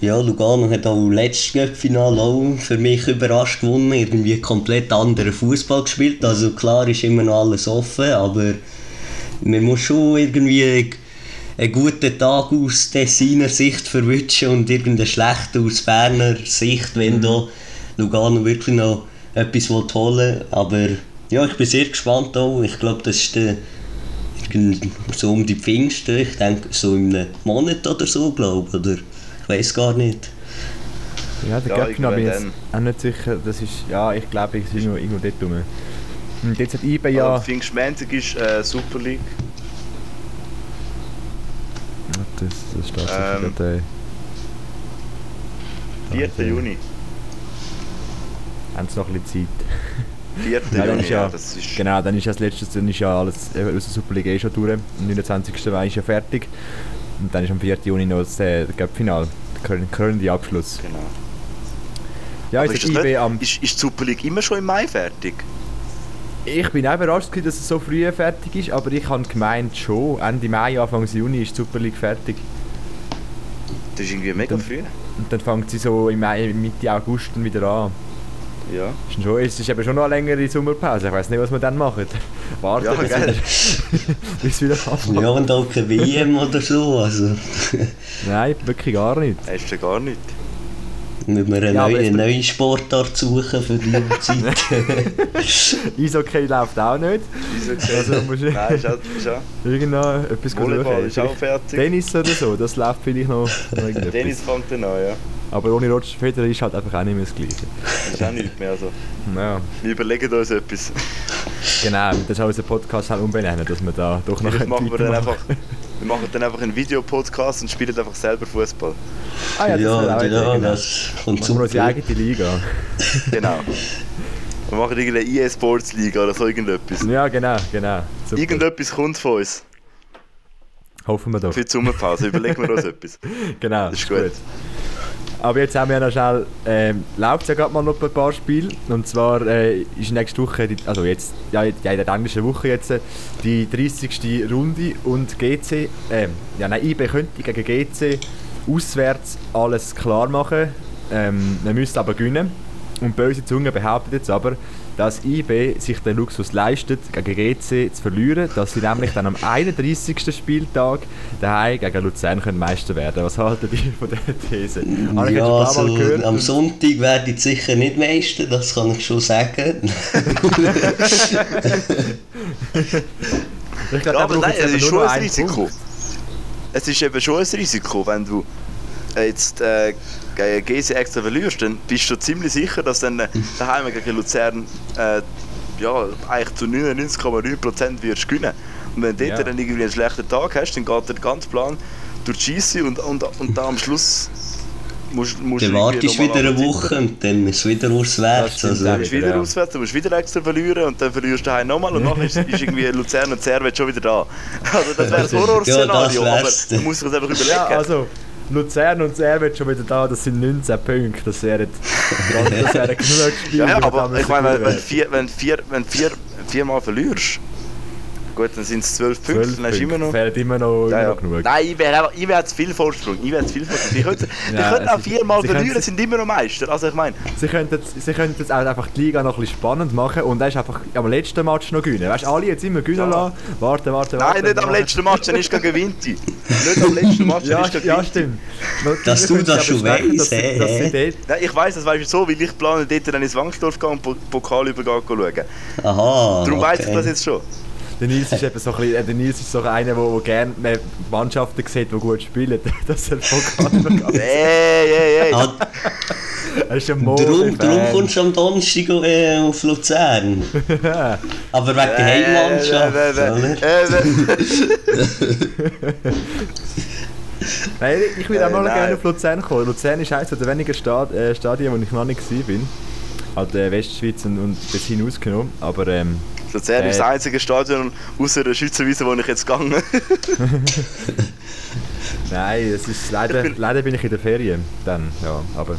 Ja, Lugano hat auch letztes Cup-Finale auch für mich überrascht gewonnen. Irgendwie komplett anderen Fußball gespielt. Also klar ist immer noch alles offen, aber man muss schon irgendwie einen guten Tag aus Tessiner Sicht verwünschen und irgendeinen schlechten aus Berner Sicht, wenn mhm. da Lugano wirklich noch etwas holen will. Aber Ja, ich bin sehr gespannt auch. Ich glaube, das ist der, so um die Pfingsten. Ich denke, so in einem Monat oder so, glaube oder ich weiß gar nicht. Ja, der Ja, Göppner bin ich jetzt auch nicht sicher. Das ist, ja, ich glaube, ich bin irgendwo, irgendwo dort rum. Und jetzt hat IBE Ja. ja... Pfingstmontag ist äh, Super League. Das, das steht sicher Ähm, gerade... Äh, 4. Okay. Juni. haben sie noch ein bisschen Zeit. 4. Ja, dann Juni, ist ja. ja, Das ist, genau, dann ist ja das letzte, dann ist ja alles aus der Superliga eh schon durch. Am 29. Mai ist ja fertig. Und dann ist am 4. Juni noch das äh, Cup-Final, der krön- krönende Abschluss. genau. Ja, Aber ist, das IB nicht, am... ist, ist die Super League immer schon im Mai fertig? Ich bin auch überrascht, dass es so früh fertig ist, aber ich habe gemeint schon, Ende Mai, Anfang Juni ist die Super League fertig. Das ist irgendwie mega Dann- früh. Und dann fängt sie so im Mai, Mitte August wieder an. Ja. Ist schon, es ist eben schon noch eine längere Sommerpause. Ich weiß nicht, was wir dann machen. Warten, Ja, bis, geil. wieder, bis wieder anfängt. Ja, und auch keine WM oder so. Also, Nein, wirklich gar nicht. Hast du gar nicht. müssen wir eine, Ja, aber neue, es- eine neue Sportart suchen für die Zeit. Eishockey läuft auch nicht. Gesehen? Also musst du Nein, ist auch, ist auch. irgendwo etwas Volleyball ist auch fertig. Tennis oder so, das läuft vielleicht noch. Tennis fängt dann an, ja. Aber ohne Roger Federer ist halt einfach auch nicht mehr das Gleiche. Das ist auch nichts mehr. Also. Ja, Wir überlegen uns etwas. genau. Das ist auch unser Podcast halt umbenennen, dass wir da doch noch Vielleicht machen wir dann einfach, wir machen dann einfach einen Videopodcast und spielen einfach selber Fußball. Ah ja, das ja, ja, genau. das kommt Machen wir unsere eigene Liga. Genau. Wir machen irgendeine EA-Sports Liga oder so irgendetwas. Ja, genau, genau. Super. Irgendetwas kommt von uns Hoffen wir doch. für die Sommerpause. Überlegen wir uns etwas. Genau, Das ist gut. Aber jetzt haben wir ja noch schnell, ähm, läuft ja gerade mal noch ein paar Spiele. Und zwar äh, ist nächste Woche, die, also jetzt, ja, in der englischen Woche jetzt, äh, die 30. Runde und GC, ähm, ja nein, IB könnte gegen GC auswärts alles klar machen. Ähm, man müsste aber gewinnen. Und böse Zunge behauptet jetzt aber, dass IB sich den Luxus leistet, gegen GC zu verlieren, dass sie nämlich dann am 31. Spieltag daheim gegen Luzern können Meister werden. Was haltet ihr von dieser These? Jetzt Ja, also, am Sonntag werde ich sicher nicht meister, das kann ich schon sagen. Ich glaube, Ja, aber nein, es eben ist schon ein Risiko. Punkt. Es ist eben schon ein Risiko, wenn du äh, jetzt äh, gegen GC extra verlierst, dann bist du ziemlich sicher, dass dann äh, daheim gegen Luzern äh, ja, eigentlich zu 99,9% wirst gewinnen. Und wenn du dort Ja. dann irgendwie einen schlechten Tag hast, dann geht der ganze Plan durch die Scheisse und, und, und dann am Schluss musst, musst Dann du wartest du wieder eine Woche und dann ist es wieder auswärts. Also, auch Du musst wieder Ja. auswärts, du musst wieder extra verlieren und dann verlierst du daheim nochmal und nachher ist, ist irgendwie Luzern und Servet schon wieder da. Also das wäre ein stimmt. Horrorszenario, Ja, das aber du musst dir das einfach überlegen. Ja, also Luzern und Servet schon wieder da, das sind 19 Punkte. Das wären genug Spiele. Ja, aber ich meine, wenn, wenn, müssen vier, wenn, vier, wenn vier, viermal verlierst, gut, dann sind es zwölf Punkte, Zwölf dann hast du immer noch... wären immer noch, immer Ja, ja. noch genug. Nein, ich wäre ich wäre zu viel Vorsprung. Ich wäre zu viel Vorsprung. Die könnten, die Ja, könnten auch viermal verlieren, sind immer noch Meister. Also ich meine, Sie könnten, sie könnten jetzt auch einfach die Liga noch ein bisschen spannend machen und dann ist einfach am letzten Match noch gewinnen. Weißt du, alle jetzt immer gewinnen Ja. lassen. Warten, warten, warten. nein, nicht am letzten Match, dann ist gegen Vinti. Nicht am letzten Match, dann Ja, ist gegen ja, stimmt. Dass du das schon weißt, Nein, ich weiss, das weißt du so, weil ich plane dort dann ins Wangsdorf gehen und Po- Pokalübergang schauen. aha. Darum weiss ich okay. das jetzt schon. Der Nils ist eben so ein bisschen, äh, der Nils ist so einer, der, der gerne Mannschaften sieht, die gut spielen, dass er Pokal bekommt. Ey, ey, ey. Er ist ein darum, darum kommst du am Donnerstag äh, auf Luzern. Aber wegen der Heimmannschaft. oder? Nein, ich würde auch mal nein. gerne auf Luzern kommen. Luzern ist eines der wenigen Stad äh, Stadien, wo ich noch nicht war. bin. Halt äh, Westschweiz und, und bis hinausgenommen. Aber ähm, Luzern ist Äh. das einzige Stadion außer der Schweizerwiese, wo ich jetzt gegangen nein, es ist leider, bin- leider bin ich in der Ferien. Dann, ja, aber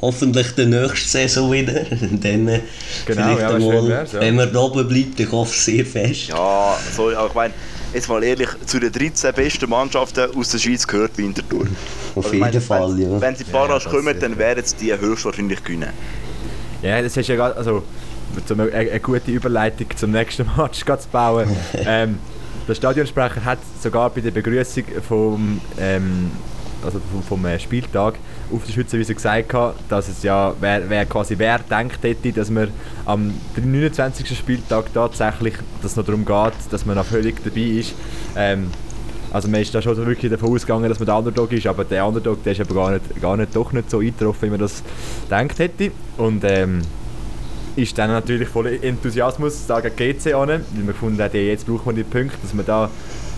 Hoffentlich die nächste Saison wieder. Dann äh, Genau, vielleicht ja, einmal, wär's, ja. wenn man da oben bleibt, ich hoffe sehr fest. Ja, so, aber ich meine, jetzt mal ehrlich, zu den 13 besten Mannschaften aus der Schweiz gehört Winterthur. Auf Also jeden meine, Fall, wenn, ja. Wenn sie Barrage Ja, das kommen, dann werden sie die höchstwahrscheinlich gewinnen. Ja, das ist ja gerade, also zum, eine, eine gute Überleitung zum nächsten Match zu bauen. ähm, der Stadionsprecher hat sogar bei der Begrüßung vom, ähm, also vom, vom äh, Spieltag auf der Schützenwiese gesagt, gehabt, dass es ja, wer, wer quasi wer denkt hätte, dass man am 29. Spieltag tatsächlich, dass es noch darum geht, dass man noch völlig dabei ist. Ähm, also man ist da schon wirklich davon ausgegangen, dass man der Underdog ist, aber der Underdog, der ist aber gar nicht, gar nicht, doch nicht so eingetroffen, wie man das gedacht hätte. Und ähm, ist dann natürlich voller Enthusiasmus da gegen GC an, weil wir gefunden haben, jetzt braucht man die Punkte, dass man da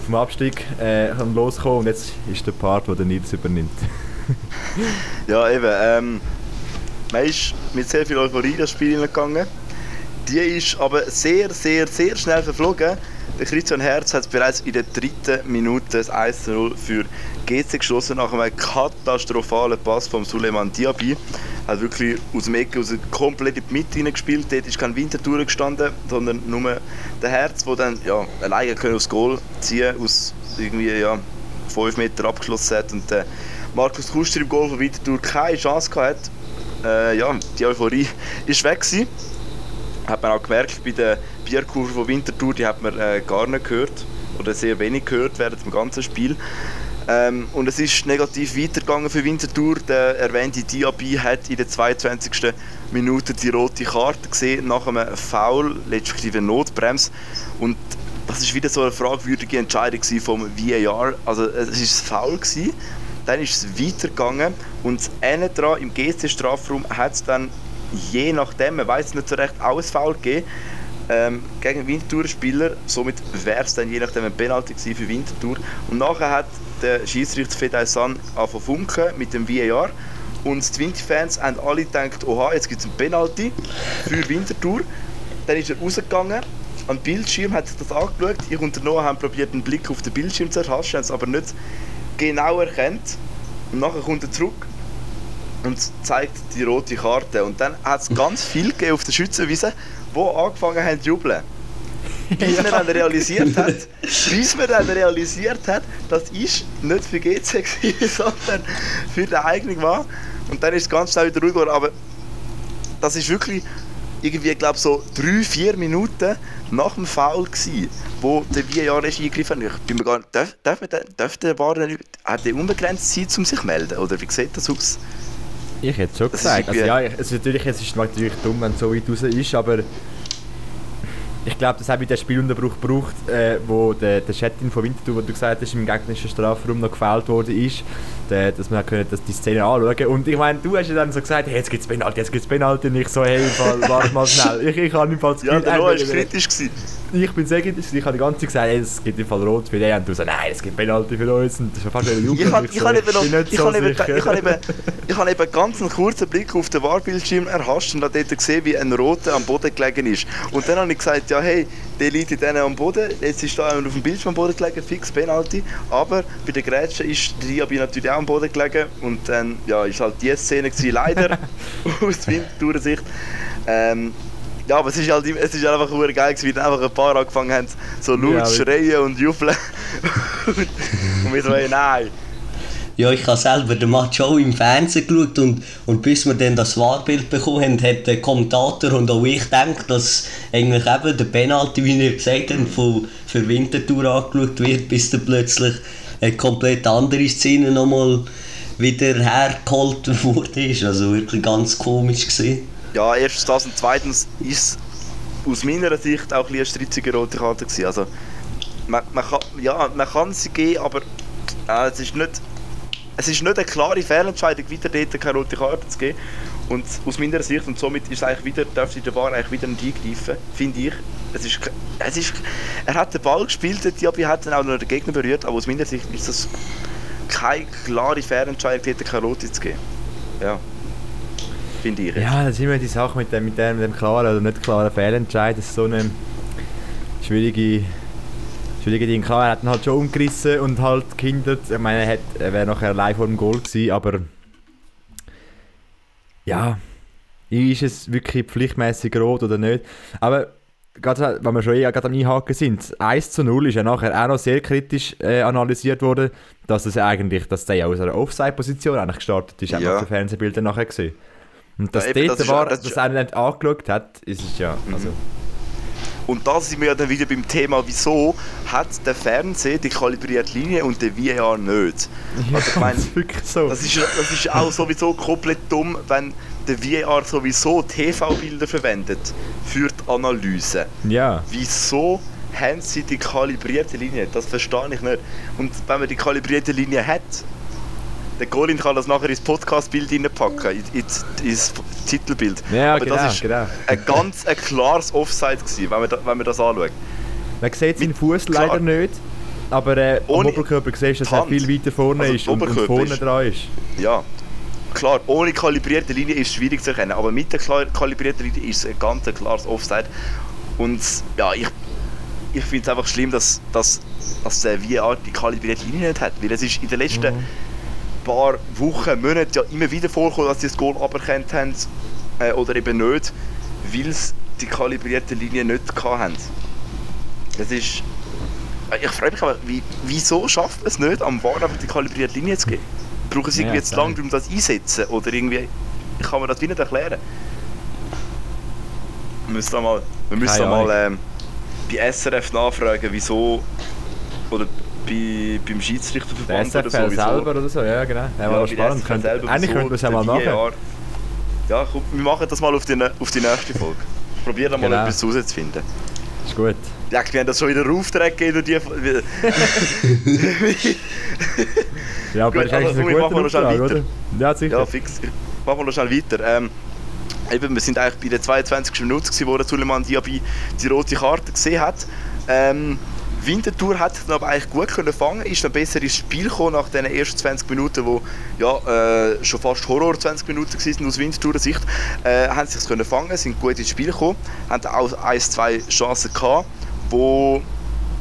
vom Abstieg äh, loskommen und jetzt ist der Part, der der Nils übernimmt. ja, eben. Ähm, man ist mit sehr viel Euphorie das Spiel gegangen. Die ist aber sehr, sehr, sehr schnell verflogen. Christian Herz hat bereits in der dritten Minute das 1-0 für GC geschossen nach einem katastrophalen Pass von Suleiman Diaby. Hat wirklich aus dem Ecke aus komplett in die Mitte hineingespielt. Dort ist kein Wintertour gestanden, sondern nur der Herz, der dann ja, alleine aufs Goal ziehen aus irgendwie ja, 5 Meter abgeschlossen hat. Und der Markus Kuster im Goal von Wintertour keine Chance gehabt äh, ja, die Euphorie ist weg gewesen. Hat man auch gemerkt bei der Bierkurve von Winterthur, die hat man äh, gar nicht gehört oder sehr wenig gehört während dem ganzen Spiel. Ähm, und es ist negativ weitergegangen für Winterthur. Der erwähnte Diaby hat in der 22. Minute die rote Karte gesehen nach einem Foul, respektive Notbremse. Und das ist wieder so eine fragwürdige Entscheidung vom VAR. Also es ein Foul gewesen. Dann ist es weitergegangen und innen dran im GC-Strafraum hat es dann je nachdem, man weiß nicht so recht, auch ein Foul gegeben ähm, gegen Winterthur-Spieler. Somit wäre es dann je nachdem ein Penalty für Winterthur. Und nachher hat der Schiedsrichter Fedai San angefangen funken mit dem VAR. Und die Winter-Fans haben alle gedacht, oha, jetzt gibt es ein Penalty für Winterthur. Dann ist er rausgegangen an den Bildschirm, hat sich das angeschaut. Ich und Noah haben probiert, einen Blick auf den Bildschirm zu erhaschen, haben es aber nicht genau erkennt. Und nachher kommt er zurück und zeigt die rote Karte. Und dann hat es ganz viel auf der Schützenwiese, die angefangen haben zu jubeln. Bis man dann realisiert hat, bis man dann realisiert hat, das ist nicht für GC sondern für den eigenen war. Und dann ist es ganz schnell wieder ruhig geworden. Aber das ist wirklich irgendwie, glaube so drei, vier Minuten nach dem Foul gewesen, wo der VAR ist eingegriffen hat. Ich bin mir gar nicht, darf, darf, darf der VAR hat der unbegrenzt Zeit, um sich zu melden? Oder wie sieht das aus? Ich hätte schon gesagt. Also, ja, es ist natürlich, es ist natürlich dumm, wenn es so weit raus ist, aber ich glaube, das habe ich den Spielunterbruch gebraucht, äh, wo der, der Chatin von Winterthur, wo du gesagt hast, im gegnerischen Strafraum noch gefällt worden ist, der, dass man können, dass die Szene anschauen Und ich meine, du hast ja dann so gesagt, hey, jetzt gibt es Penalty, jetzt gibt es Penalty. Und ich so, hey, warte mal schnell. Ich, ich habe im Fall das. Ja, der Noah war kritisch. Gewesen. Ich bin sehr kritisch. Ich habe die ganze Zeit gesagt, hey, es gibt im Fall Rot für den. Und du sagst, nein, es gibt Penalty für uns. Und das war fast Jubel. Ich, so, habe eben, ich, habe eben, ich habe eben ganz einen kurzen Blick auf den Warbildschirm erhascht und habe dort gesehen, wie ein Roter am Boden gelegen ist. Und dann habe ich gesagt, ja, hey, der liegt dann am Boden. Jetzt ist da auf dem Bildschirm am Boden gelegen, fix Penalty. Aber bei der Grätsche ist der Diaby natürlich auch am Boden gelegen. Und dann ja, ist halt die Szene gewesen, leider aus Winterthur-Sicht. Ähm, ja, aber es ist halt es ist einfach geil gewesen, wie dann einfach ein paar angefangen haben, so laut ja, schreien und jubeln. und wir so, nein. Ja, ich habe selber den Match auch im Fernsehen geschaut und, und bis wir dann das Wahrbild bekommen haben, hat der Kommentator und auch ich gedacht, dass eigentlich eben der Penalty, wie ihr gesagt habt, von, für Winterthur angeschaut wird, bis dann plötzlich eine komplett andere Szene nochmal wieder hergeholt wurde. Also wirklich ganz komisch gesehen. Ja, erstens das und zweitens ist aus meiner Sicht auch ein eine strittige rote Karte gewesen. Also man, man, kann, ja, man kann sie geben, aber äh, es ist nicht es ist nicht eine klare Fehlentscheidung, wieder dort keine rote Karte zu geben. Und aus meiner Sicht, und somit ist eigentlich wieder, darf sich der Bar eigentlich wieder nicht eingreifen, finde ich. Es ist, es ist, er hat den Ball gespielt, Diaby hat dann auch noch den Gegner berührt, aber aus meiner Sicht ist das keine klare Fehlentscheidung, dort keine rote zu geben. Ja. Finde ich. Ja, das ist immer die Sache mit dem, mit dem, mit dem klaren oder nicht klaren Fehlentscheid. Das ist so eine schwierige, Ding. Klar, er hat ihn halt schon umgerissen und halt gehindert. Ich meine, er, er wäre nachher live vor dem Goal gewesen, aber ja, ist es wirklich pflichtmäßig rot oder nicht? Aber gerade wenn wir schon eh gerade am Einhaken sind, 1 zu 0 ist ja nachher auch noch sehr kritisch äh, analysiert worden, dass es eigentlich, dass der aus einer Offside-Position eigentlich gestartet ist, ja. haben wir auf den Fernsehbildern nachher gesehen. Und dass ja, eben, dort das war, dass er nicht angeschaut hat, ist es ja. Mhm. Und da sind wir ja dann wieder beim Thema, wieso hat der Fernseher die kalibrierte Linie und der VR nicht? Ja, Also ich meine, das ist wirklich so. das ist, das ist auch sowieso komplett dumm, wenn der VR sowieso TV-Bilder verwendet für die Analyse. ja. Wieso haben sie die kalibrierte Linie? Das verstehe ich nicht. Und wenn man die kalibrierte Linie hat, der Colin kann das nachher ins Podcast-Bild reinpacken, in- ins, ins Titelbild. Ja, Aber genau, das ist genau. ein ganz ein klares Offside gewesen, wenn man, da, wenn man das anschaut. Man sieht seinen Fuß leider nicht, aber äh, Ohne Oberkörper siehst du, dass er viel weiter vorne Also ist der und, und vorne ist- dran ist. Ja, klar, ohne kalibrierte Linie ist es schwierig zu erkennen, aber mit der kalibrierten Linie ist es ein ganz klares Offside. Und ja, ich, ich finde es einfach schlimm, dass, dass, dass der VR die kalibrierte Linie nicht hat, weil es ist in den letzten paar Wochen, Monaten ja immer wieder vorgekommen, dass sie das Goal aberkannt haben äh, oder eben nicht, weil sie die kalibrierte Linie nicht haben. Das ist... äh, Ich frage mich aber, wie, wieso schafft man es nicht, am VAR einfach die kalibrierte Linie zu geben? Brauchen sie Ja, irgendwie jetzt klar. lange, um das einsetzen? Oder irgendwie... Ich kann mir das wie nicht erklären. Wir müssen da mal, wir müssen mal ähm, bei SRF nachfragen, wieso... Oder bei, beim Der Schiedsrichterverband SFL oder so, selber oder so, ja genau. Ja, der spannend. Könnt, selber, eigentlich könnten wir es ja mal der machen. VAR Ja, komm, wir machen das mal auf die, auf die nächste Folge. Probieren mal Genau. etwas rauszufinden. Ist gut. Ja, wir haben das schon wieder Aufträge gegeben. Die, Ja, aber Gut, das ist also, guter machen wir noch schnell Auftrag, weiter. oder? Ja, sicher. ja, fix. Machen wir noch schnell weiter. Ähm, eben, wir sind eigentlich bei der 22. Minute, gewesen, wo der Suleiman Diaby die rote Karte gesehen hat. Ähm, Winterthur hat ihn aber eigentlich gut können fangen, ist dann besser ins Spiel gekommen nach den ersten 20 Minuten, wo ja, äh, schon fast Horror 20 Minuten waren aus Winterthurer Sicht, äh, haben es können fangen, sind gut ins Spiel gekommen, haben auch ein, zwei Chancen gehabt, wo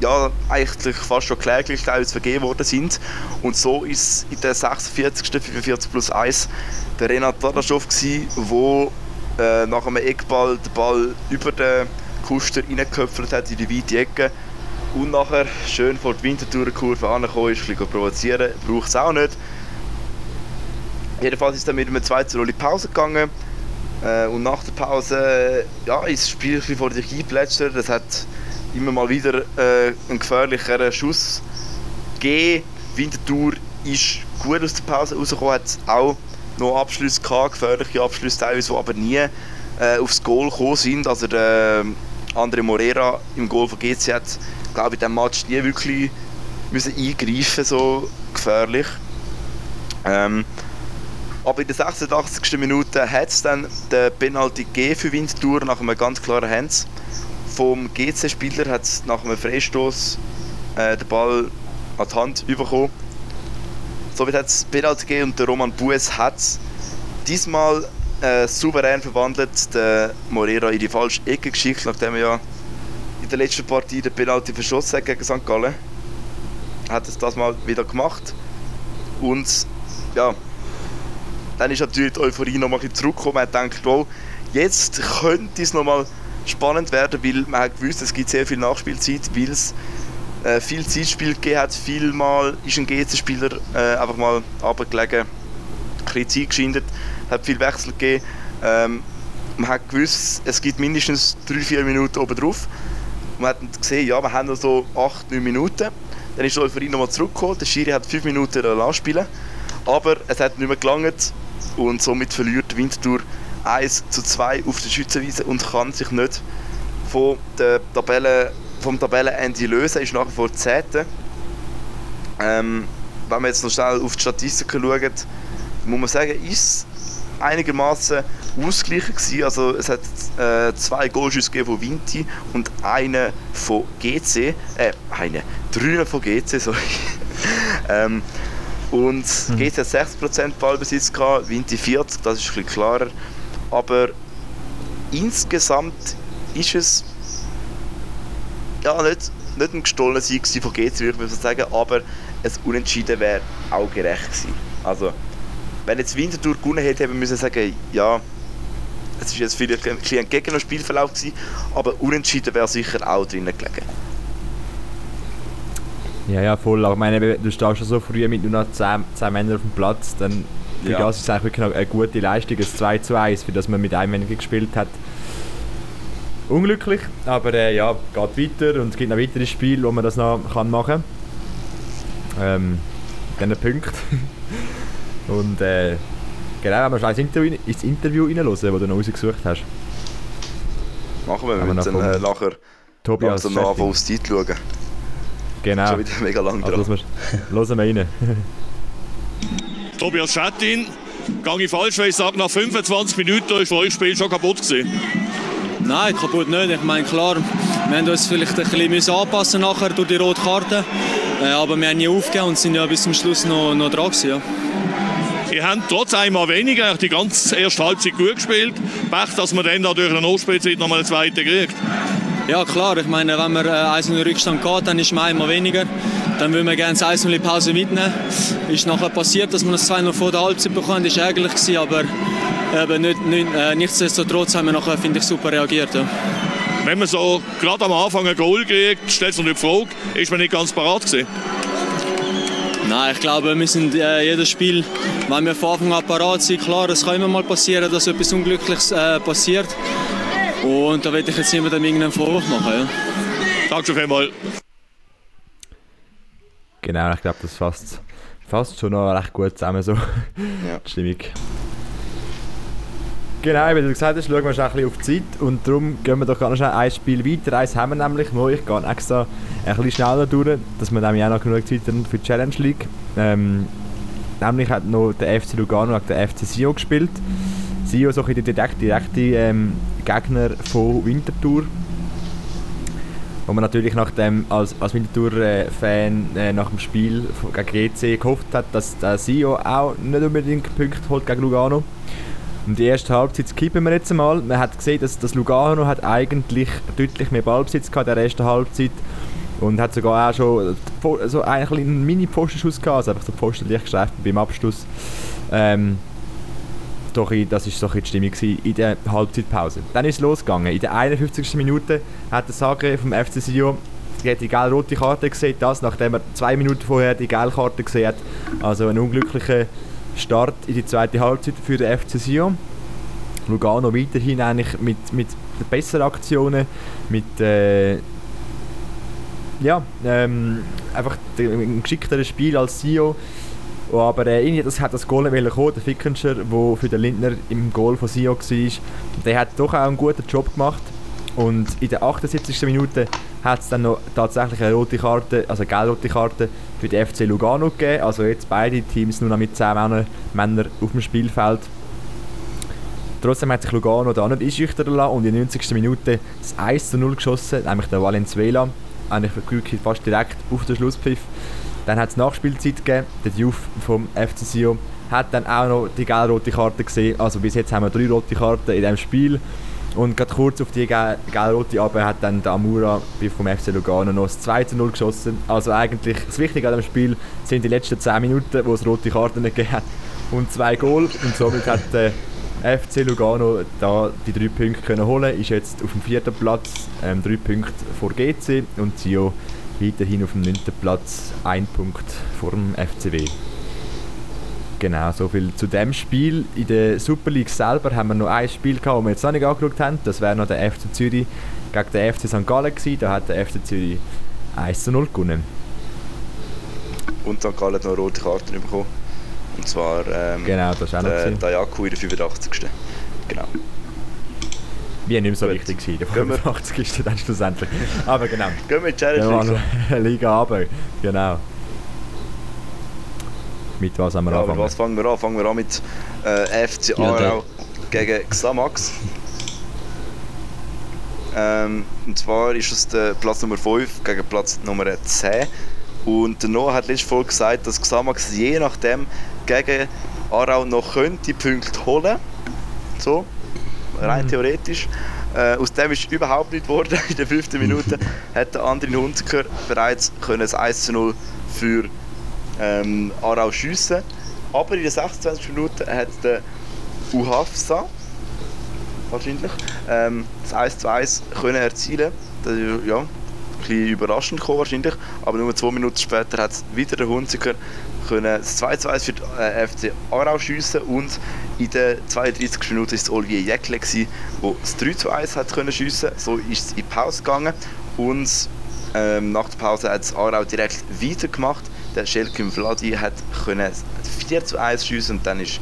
ja, eigentlich fast schon kläglich teilweise vergeben worden sind. Und so ist in der 46. 45 plus 1 der Renat Dadaschow gsi, wo äh, nach einem Eckball den Ball über den Kuster reingeköpfelt hat in die weite Ecke und nachher schön vor die Winterthur-Kurve angekommen ist, ein bisschen provozieren, braucht es auch nicht. Jedenfalls ist dann mit einem 2 zu 0 in Pause gegangen äh, und nach der Pause ja, ist das Spiel ein bisschen vor sich eingeplätschert. Es hat immer mal wieder äh, einen gefährlicheren Schuss gegeben. Winterthur ist gut aus der Pause rausgekommen, hat auch noch Abschlüsse gehabt, gefährliche Abschlüsse teilweise, die aber nie äh, aufs Goal gekommen sind. Also der äh, André Morera im Goal von GC hat, glaube in diesem Match nie wirklich müssen eingreifen so gefährlich. Ähm, aber in der 86. Minute hat es dann den Penalty gegeben für Winterthur nach einem ganz klaren Hands. Vom GC-Spieler hat es nach einem Freistoß äh, den Ball an die Hand bekommen. Somit hat es Penalty gegeben und der Roman Bues hat es diesmal äh, souverän verwandelt, den Morera in die falsche Ecke geschickt, nachdem er ja in der letzten Partie den Penalty verschossen hat gegen St. Gallen. Hat es das mal wieder gemacht. Und ja, dann ist natürlich die Euphorie noch mal zurückgekommen. Man gedacht, wow, jetzt könnte es noch mal spannend werden, weil man hat gewusst, es gibt sehr viel Nachspielzeit, weil es äh, viel Zeitspiel gegeben hat. Vielmal ist ein GC-Spieler äh, einfach mal runtergelegen, ein bisschen Zeit geschindet, hat viel Wechsel gegeben. Ähm, man hat gewusst, es gibt mindestens 3-4 Minuten oben drauf. Man hat gesehen, ja, wir haben noch so 8-9 Minuten. Dann ist die Euphorie nochmal zurückgekommen. Der Schiri hat 5 Minuten anspielen aber es hat nicht mehr gelangt und somit verliert Winterthur 1 zu 2 auf der Schützenwiese und kann sich nicht von der Tabelle, vom Tabellenende lösen, ist nach wie vor 10. Ähm, wenn man jetzt noch schnell auf die Statistiken schaut, muss man sagen, ist einigermaßen ausgeglichen gewesen. Also es hat äh, zwei Goalschüsse gegeben von Vinti und einen von GC, äh, eine, drei von GC, sorry. ähm, und GC hat 60% Ballbesitz gehabt, Vinti 40, das ist ein bisschen klarer. Aber insgesamt ist es ja, nicht, nicht ein gestohlener Sieg von GC, würde ich sagen, aber ein Unentschieden wäre auch gerecht gewesen. Also, wenn jetzt Winterthur gewonnen hätte, hätte man müssen sagen, ja, es ist jetzt vielleicht ein bisschen ein gegener Spielverlauf gewesen, aber Unentschieden wäre sicher auch drinnen gelegen. Ja, ja, voll. Aber ich meine, du stehst schon so früh mit nur noch 10, 10 Männern auf dem Platz, dann für Ja. das ist es eigentlich wirklich noch eine gute Leistung, ein 2 zu 1, für das man mit einem weniger gespielt hat. unglücklich, aber äh, ja, geht weiter und es gibt noch weitere Spiele, wo man das noch kann machen kann. Ähm, dann Punkt. und äh, genau, wenn wir schon ins Interview, ins Interview reinhören, das du noch rausgesucht hast. Machen wir, wir Haben wir dann von äh, nachher Tobias langsam noch aufs Zeit schauen. Genau. Schon wieder mega lang dran. Also, hören wir rein. Tobias Schettin, gehe ich falsch, weil ich sage, nach 25 Minuten ist euch das Spiel schon kaputt gewesen. Nein, kaputt nicht. Ich meine, klar, wir haben uns vielleicht ein bisschen müssen anpassen nachher durch die rote Karte. Äh, aber wir haben nie aufgegeben und sind ja bis zum Schluss noch, noch dran gewesen, ja. Ihr habt trotz einmal weniger die ganze erste Halbzeit gut gespielt. Pech, dass man dann da durch eine Notspielzeit noch mal eine zweite kriegt. Ja klar, ich meine, wenn man äh, eins in den Rückstand geht, dann ist man einmal weniger. Dann will man gerne das 1 in die Pause mitnehmen. Ist nachher passiert, dass man das 2 noch vor der Halbzeit bekommt, ist ärgerlich gewesen, aber eben nicht, nicht, äh, nichtsdestotrotz haben wir nachher, finde ich, super reagiert. Ja. Wenn man so gerade am Anfang ein Goal kriegt, stellt sich die Frage, ist man nicht ganz parat gewesen? Nein, ich glaube, wir sind äh, jedes Spiel, wenn wir von Anfang an parat sind, klar, es kann immer mal passieren, dass etwas Unglückliches äh, passiert. Und da will ich jetzt niemandem irgendeinen Vorwurf machen. Ja. Danke schon vielmals. Genau, ich glaube, das fasst, fasst schon noch recht gut zusammen, so die Stimmung. Genau, wie du gesagt hast, schauen wir schon ein bisschen auf die Zeit und darum gehen wir doch ganz schnell ein Spiel weiter. Eins haben wir nämlich noch, ich gehe extra ein bisschen schneller durch, dass wir nämlich auch noch genug Zeit haben für die Challenge League. Ähm, nämlich hat noch der FC Lugano gegen den FC Sio gespielt. Sio so ein der direkte, ähm, Gegner von Winterthur. Wo man natürlich nach dem, als, als Winterthur-Fan äh, nach dem Spiel gegen GC gehofft hat, dass der Sio auch nicht unbedingt Punkte holt gegen Lugano. Und die erste Halbzeit skippen wir jetzt einmal. Man hat gesehen, dass das Lugano hat eigentlich deutlich mehr Ballbesitz gehabt in der ersten Halbzeit und hat sogar auch schon Pfo- so einen kleinen Mini-Postenschuss gehabt, also einfach so Pfosten leicht gestreift beim Abschluss. Ähm, doch, das war so die Stimmung in der Halbzeitpause. Dann ist es losgegangen. In der 51. Minute hat der Sagre vom FC Sion die gelb-rote Karte gesehen, das nachdem er zwei Minuten vorher die gelbe Karte gesehen hat. Also ein unglücklicher Start in die zweite Halbzeit für den FC Sion. Lugano weiterhin eigentlich mit, mit besseren Aktionen, mit äh, ja, ähm, einfach ein geschickteres Spiel als Sio. Oh, aber äh, irgendwie das hat das Goal nicht kommen. Der Fickenscher, der für den Lindner im Goal von Sio war, der hat doch auch einen guten Job gemacht. Und in der 78. Minute hat es dann noch tatsächlich eine rote Karte, also eine gelb-rote Karte für die FC Lugano gegeben. Also jetzt beide Teams nur noch mit 10 Männern, Männern auf dem Spielfeld. Trotzdem hat sich Lugano da nicht einschüchtern lassen und in der 90. Minute das 1 zu 0 geschossen, nämlich der Valenzuela. Eigentlich wirklich fast direkt auf den Schlusspfiff. Dann hat es Nachspielzeit gegeben. Der Diouf vom FC Sion hat dann auch noch die gelb-rote Karte gesehen. Also bis jetzt haben wir drei rote Karten in diesem Spiel. Und gerade kurz auf die gel- gelb-rote aber hat dann der Amura vom FC Lugano noch das 2 zu 0 geschossen. Also eigentlich das Wichtige an dem Spiel sind die letzten 10 Minuten, wo es rote Karten gegeben hat. Und zwei Goal. Und somit hat der FC Lugano da die drei Punkte können holen, ist jetzt auf dem vierten Platz, ähm, drei Punkte vor GC und Sio weiterhin auf dem neunten Platz, ein Punkt vor dem FCW. Genau, so viel zu dem Spiel. In der Super League selber haben wir noch ein Spiel gehabt, das wir jetzt noch nicht angeschaut haben. Das wäre noch der FC Zürich gegen den FC St. Gallen gewesen. Da hat der FC Zürich 1 zu 0 gewonnen. Und St. Gallen hat noch rote Karte bekommen. Und zwar ähm, Genau, das ist auch der. Dayaku in der 85. Genau. Wie nicht mehr so wichtig gewesen. Der Gehen wir- 85 ist dann schlussendlich. Aber genau. Gehen wir in die Challenge Ja, noch Liga runter. Genau. Mit was haben wir Ja, angefangen? was fangen wir an? Fangen wir an mit äh, FC Ja, Aarau gegen Xamax. Ähm, und zwar ist es der Platz Nummer 5 gegen Platz Nummer 10. Und der Noah hat letzte Folge gesagt, dass Xamax je nachdem gegen Aarau noch könnte Punkte holen. So, rein Mhm. theoretisch. Äh, aus dem ist überhaupt nicht geworden. In der fünften Minute hat der Andrin Hunziker bereits können das 1 zu 0 für ähm, Aarau schiessen. Aber in der 26. Minute hat der Uhafsa wahrscheinlich ähm, das 1 zu 1 können erzielen. Das ja, bisschen überraschend gekommen wahrscheinlich, aber nur zwei Minuten später hat wieder der Hunziker können das 2 2 für den äh, FC Aarau schiessen und in der 32. Minute war es Olivier Jäckle, der das 3 zu 1 hat können schiessen. So ist es in die Pause gegangen und ähm, nach der Pause hat es Aarau direkt weitergemacht. Der Schelkim Vladi hat können 4 zu 1 schiessen und dann ist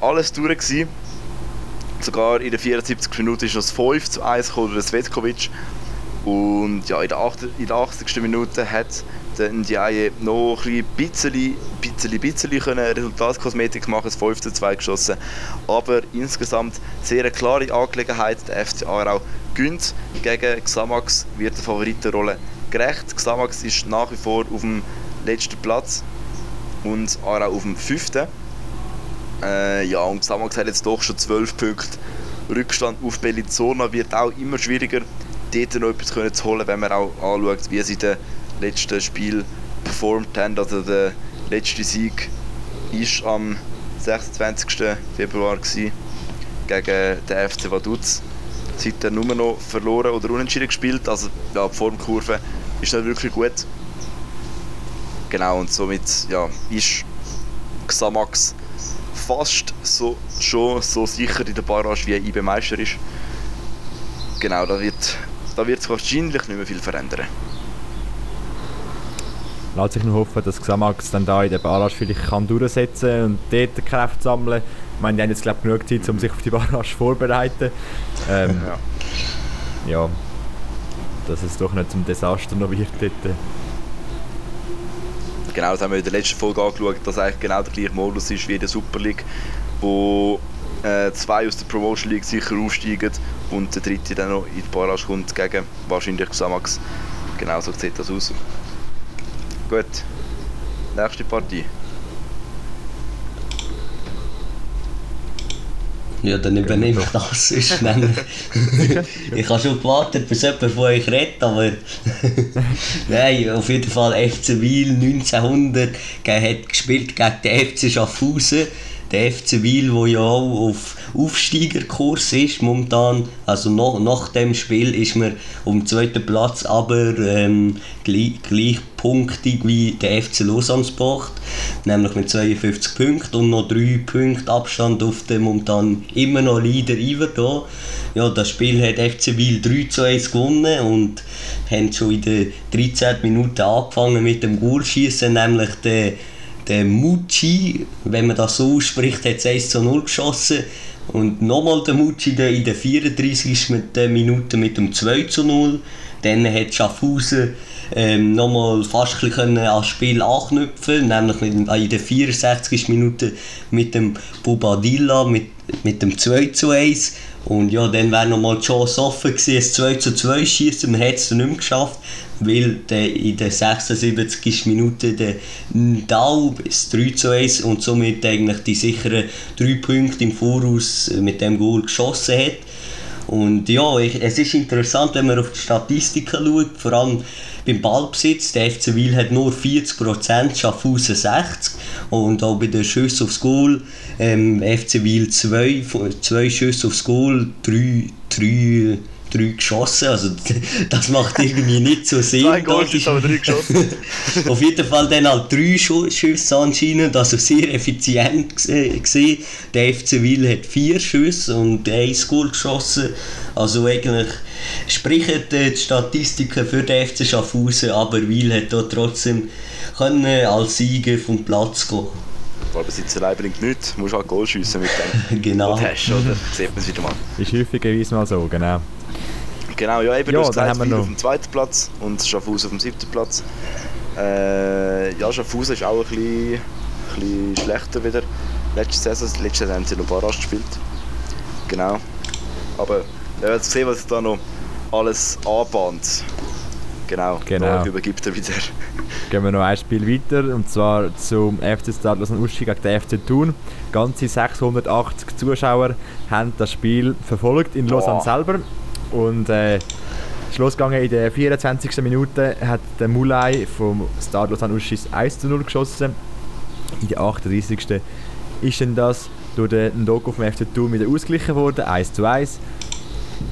alles durch gewesen. Sogar in der 74. Minute ist noch das 5 zu 1 gekommen durch Svetkovic. Und ja, in der, 8, in der 80. Minute hat der Ndiaye noch ein bisschen, bisschen, bisschen können Resultatkosmetik machen, das 5 zu 2 geschossen. Aber insgesamt sehr eine klare Angelegenheit. Der FC Aarau gönnt gegen Xamax, wird der Favoritenrolle gerecht. Xamax ist nach wie vor auf dem letzten Platz und Aarau auf dem fünften. Äh, ja, und Xamax hat jetzt doch schon 12 Punkte. Rückstand auf Bellinzona wird auch immer schwieriger, dort noch etwas zu holen, wenn man auch anschaut, wie sie in den letzten Spiel performt haben. Also der letzte Sieg war am 26. Februar gegen den FC Vaduz. Seitdem nur noch verloren oder unentschieden gespielt. Also ja, die Formkurve ist nicht wirklich gut. Genau, und somit ja, ist Xamax fast so, schon so sicher in der Barrage wie IB Meister ist. Genau, da wird, da wird sich wahrscheinlich nicht mehr viel verändern. Lass sich nur hoffen, dass Xamax dann da in der Barrage vielleicht kann durchsetzen kann und dort Kräfte sammeln. Ich meine, die haben jetzt glaube genug Zeit, um sich auf die Barrage vorzubereiten. Ähm, ja. ja. Dass es doch nicht zum Desaster noch wird dort. Genau, das haben wir in der letzten Folge angeschaut, dass eigentlich genau der gleiche Modus ist wie in der Super League, wo äh, zwei aus der Promotion League sicher aufsteigen und der dritte dann noch in die Barrage kommt gegen wahrscheinlich Xamax. Genau so sieht das aus. Gut, nächste Partie. Ja, dann übernehme ich das sonst Ich habe schon gewartet, bis jemand von euch redet, aber... Nein, auf jeden Fall FC Wiel 1900 hat gespielt gegen den FC Schaffhausen der FC Wiel, der ja auch auf Aufsteigerkurs ist momentan, also nach, nach dem Spiel ist man auf dem zweiten Platz, aber ähm, gleich, gleich punktig wie der FC Lausanne Sport, nämlich mit 52 Punkten und noch 3 Punkte Abstand auf den momentan immer noch Leader Iver Ja, das Spiel hat FC Wiel 3 zu 1 gewonnen und haben schon in den 13 Minuten angefangen mit dem Goalschießen, nämlich der der Mucci, wenn man das so ausspricht, hat es 1 zu 0 geschossen. Und nochmal der Mucci in der 34. Minute mit dem 2 zu 0. Dann hat Schaffhausen ähm, nochmal fast ein bisschen ans Spiel anknüpfen nämlich mit, in der 64. Minute mit dem Bobadilla mit, mit dem 2 zu 1. Und ja, dann wäre nochmal die Chance offen gewesen, ein 2 zu 2 schießen. Man hat es nicht mehr geschafft weil der in der 76. Minute der Ndau bis 3 zu 1 und somit eigentlich die sicheren 3 Punkte im Voraus mit dem Goal geschossen hat. Und ja, ich, es ist interessant, wenn man auf die Statistiken schaut, vor allem beim Ballbesitz. Der FC Wil hat nur 40%, Schaffhausen 60%. Und auch bei den Schüssen aufs Goal, ähm, FC Wil 2, 2 Schüsse aufs Goal, 3, 3 drei geschossen. Also das macht irgendwie nicht so Sinn. Zwei Goals ist aber drei geschossen. Auf jeden Fall dann halt drei Schüsse anscheinend, also sehr effizient gesehen. Der FC Wil hat vier Schüsse und ein Goal geschossen. Also eigentlich sprechen die Statistiken für den FC Schaffhausen, aber Wil hat da trotzdem können als Sieger vom Platz gehen. Aber Besitz allein bringt nichts, du musst halt Goal schiessen mit dem, genau. hast, oder? Sieht man es wieder mal. Ist häufigerweise mal so, genau. Genau, ja, eben ja, das noch. auf dem zweiten Platz und Schaffhausen auf dem siebten Platz. Äh, ja, Schaffhausen ist auch ein bisschen, ein bisschen schlechter wieder. Letzte Saison, letzte Saison haben sie noch Barrage gespielt. Genau. Aber wir werden sehen, was da noch alles anbahnt. Genau, genau. übergibt er wieder. Gehen wir noch ein Spiel weiter und zwar zum FC Stade Lausanne Uschi gegen den FC Thun. Ganze 680 Zuschauer haben das Spiel verfolgt in Lausanne oh. selber. Und äh, ist in der 24. Minute hat der Mulai vom Stade Lausanne Uschis 1 zu 0 geschossen. In der 38. ist dann das durch den Ndoko vom FC Thun wieder ausgeglichen worden, 1 zu 1.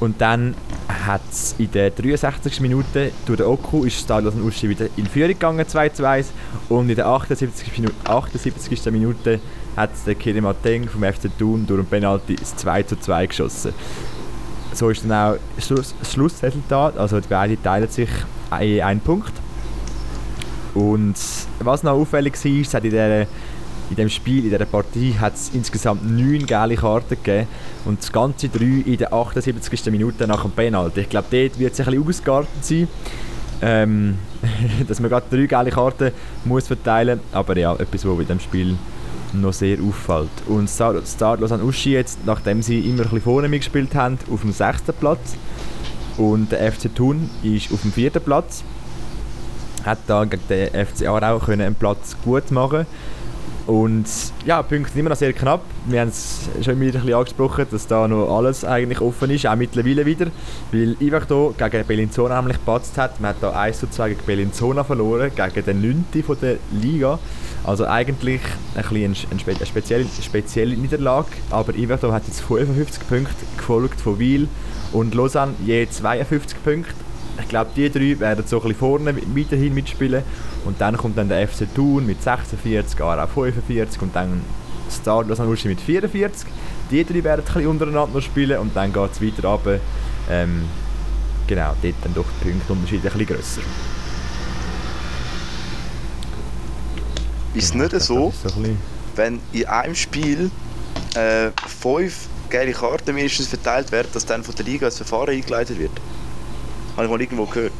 Und dann hat in der 63. Minute durch den Oku ist Stadion Uschi wieder in Führung gegangen 2 zu 1 und in der 78. Minute, 78. Minute hat der Kirim Ateng vom FC Thun durch ein Penalty das 2 zu 2 geschossen. So ist dann auch das Schluss, das Schlussresultat, also die beiden teilen sich einen Punkt. Und was noch auffällig war, es hat in dieser in dem Spiel, in dieser Partie, hat es insgesamt neun gelbe Karten gegeben und das ganze drei in der 78. Minute nach dem Penalty. Ich glaube, dort wird es ein bisschen ausgeartet sein, ähm, dass man gerade drei gelbe Karten muss verteilen muss. Aber ja, etwas, was in diesem Spiel noch sehr auffällt. Und Start Lausanne Uschi jetzt, nachdem sie immer ein bisschen vorne mitgespielt haben, auf dem sechsten Platz. Und der FC Thun ist auf dem vierten Platz. Hat da gegen den FC Aarau einen Platz gut machen und ja, die Punkte sind immer noch sehr knapp. Wir haben es schon wieder ein bisschen angesprochen, dass da noch alles eigentlich offen ist, auch mittlerweile wieder. Weil Ivachto gegen Bellinzona nämlich gepatzt hat. Man hat da 1 zu 2 gegen Bellinzona verloren, gegen den 9. von der Liga. Also eigentlich ein bisschen eine, spezielle, spezielle Niederlage. Aber Ivachto hat jetzt 55 Punkte, gefolgt von Wiel und Lausanne je 52 Punkte ich glaube, die drei werden so ein bisschen vorne weiterhin mitspielen. Und dann kommt dann der FC Thun mit 46, Aarau 45 und dann Start Lausanne mit 44. Die drei werden ein bisschen untereinander spielen und dann geht es weiter runter. Ähm, genau, dort dann doch die Punktunterschiede ein bisschen grösser. Ist es nicht so, so wenn in einem Spiel äh, fünf geile Karten mindestens verteilt werden, dass dann von der Liga das Verfahren eingeleitet wird? Habe ich mal irgendwo gehört.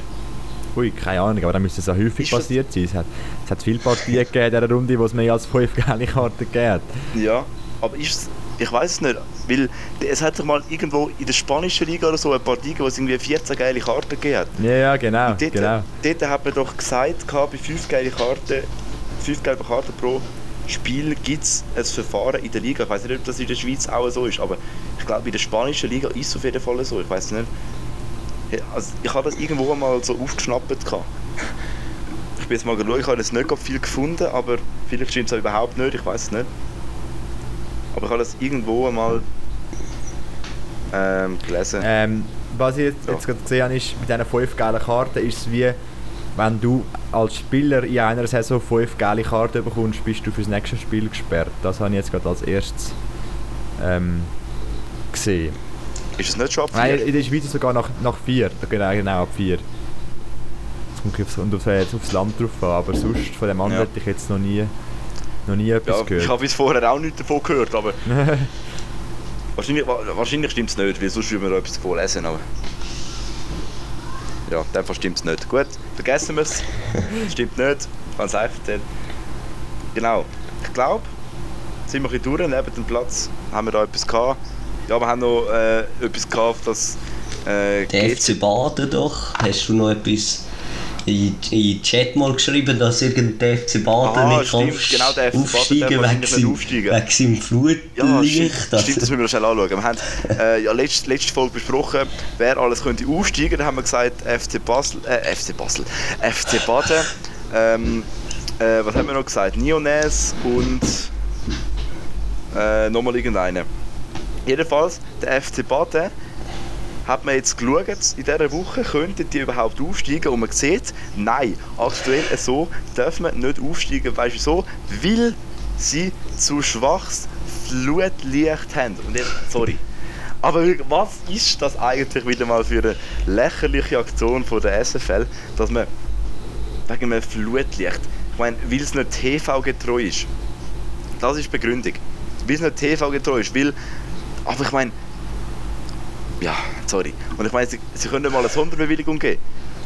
Ui, keine Ahnung, aber dann müsste es auch häufig ist passiert sein. Es hat, es hat viele Partien gegeben in dieser Runde, wo es mehr als fünf gelbe Karten gegeben hat. Ja, aber ist es, ich weiß es nicht, weil es hat doch mal irgendwo in der spanischen Liga oder so eine Partie wo es irgendwie 14 geile Karten gegeben hat. Ja, ja, genau. Und dort, genau. dort hat man doch gesagt, bei 5 geile Karten, 5 gelbe Karten pro Spiel gibt es ein Verfahren in der Liga. Ich weiß nicht, ob das in der Schweiz auch so ist, aber ich glaube, in der spanischen Liga ist es auf jeden Fall so. Ich weiß nicht, also ich habe das irgendwo mal so aufgeschnappt. Ich bin jetzt mal geschaut, ich habe jetzt nicht viel gefunden, aber vielleicht stimmt es auch überhaupt nicht, ich weiß es nicht. Aber ich habe das irgendwo mal ähm, gelesen. Ähm, was ich jetzt, ja. jetzt gerade gesehen habe, ist, mit diesen fünf gelben Karten ist es wie, wenn du als Spieler in einer Saison fünf gelbe Karten bekommst, bist du fürs nächste Spiel gesperrt. Das habe ich jetzt gerade als erstes ähm, gesehen. Ist es nicht schon ab 4? Nein, in der Schweiz sogar nach, nach 4. Genau, genau, ab 4. Es kommt aufs, jetzt aufs Land drauf an, aber sonst von dem anderen ja. hätte ich jetzt noch nie, noch nie etwas ja, gehört. Ich habe bis vorher auch nichts davon gehört, aber... wahrscheinlich wahrscheinlich stimmt es nicht, weil sonst würden wir etwas davon lesen, aber... Ja, in dem Fall stimmt es nicht. Gut, vergessen wir es. stimmt nicht, ganz einfach. Genau, ich glaube, sind wir ein bisschen durch, neben dem Platz haben wir da etwas gehabt ja, wir haben noch äh, etwas gehabt, das. Äh, der FC Baden doch. Hast du noch etwas in, den Chat mal geschrieben, dass irgendein FC Baden ah, nicht stimmt, genau, der FC aufsteigen Baden wegen, seinem, aufsteigen. wegen seinem Flutlicht? Ja, stimmt, stimmt, das müssen wir schnell anschauen. Wir haben äh, ja letzte, letzte Folge besprochen, wer alles könnte aufsteigen. Da haben wir gesagt, FC Basel, äh, FC Basel, FC Baden. Ähm, äh, was haben wir noch gesagt? Niones und äh, nochmal irgendeine. Jedenfalls, der FC Baden hat man jetzt geschaut, in dieser Woche könnten die überhaupt aufsteigen und man sieht, nein, aktuell so dürfen wir nicht aufsteigen. Weißt du so? Weil sie zu schwaches Flutlicht haben. Und jetzt, sorry. Aber was ist das eigentlich wieder mal für eine lächerliche Aktion von der SFL, dass man wegen einem Flutlicht, ich meine, weil es nicht TV-getreu ist. Das ist die Begründung. Weil es nicht TV-getreu ist, weil aber ich meine, ja, sorry. Und ich meine, sie, sie können mal eine Sonderbewilligung geben.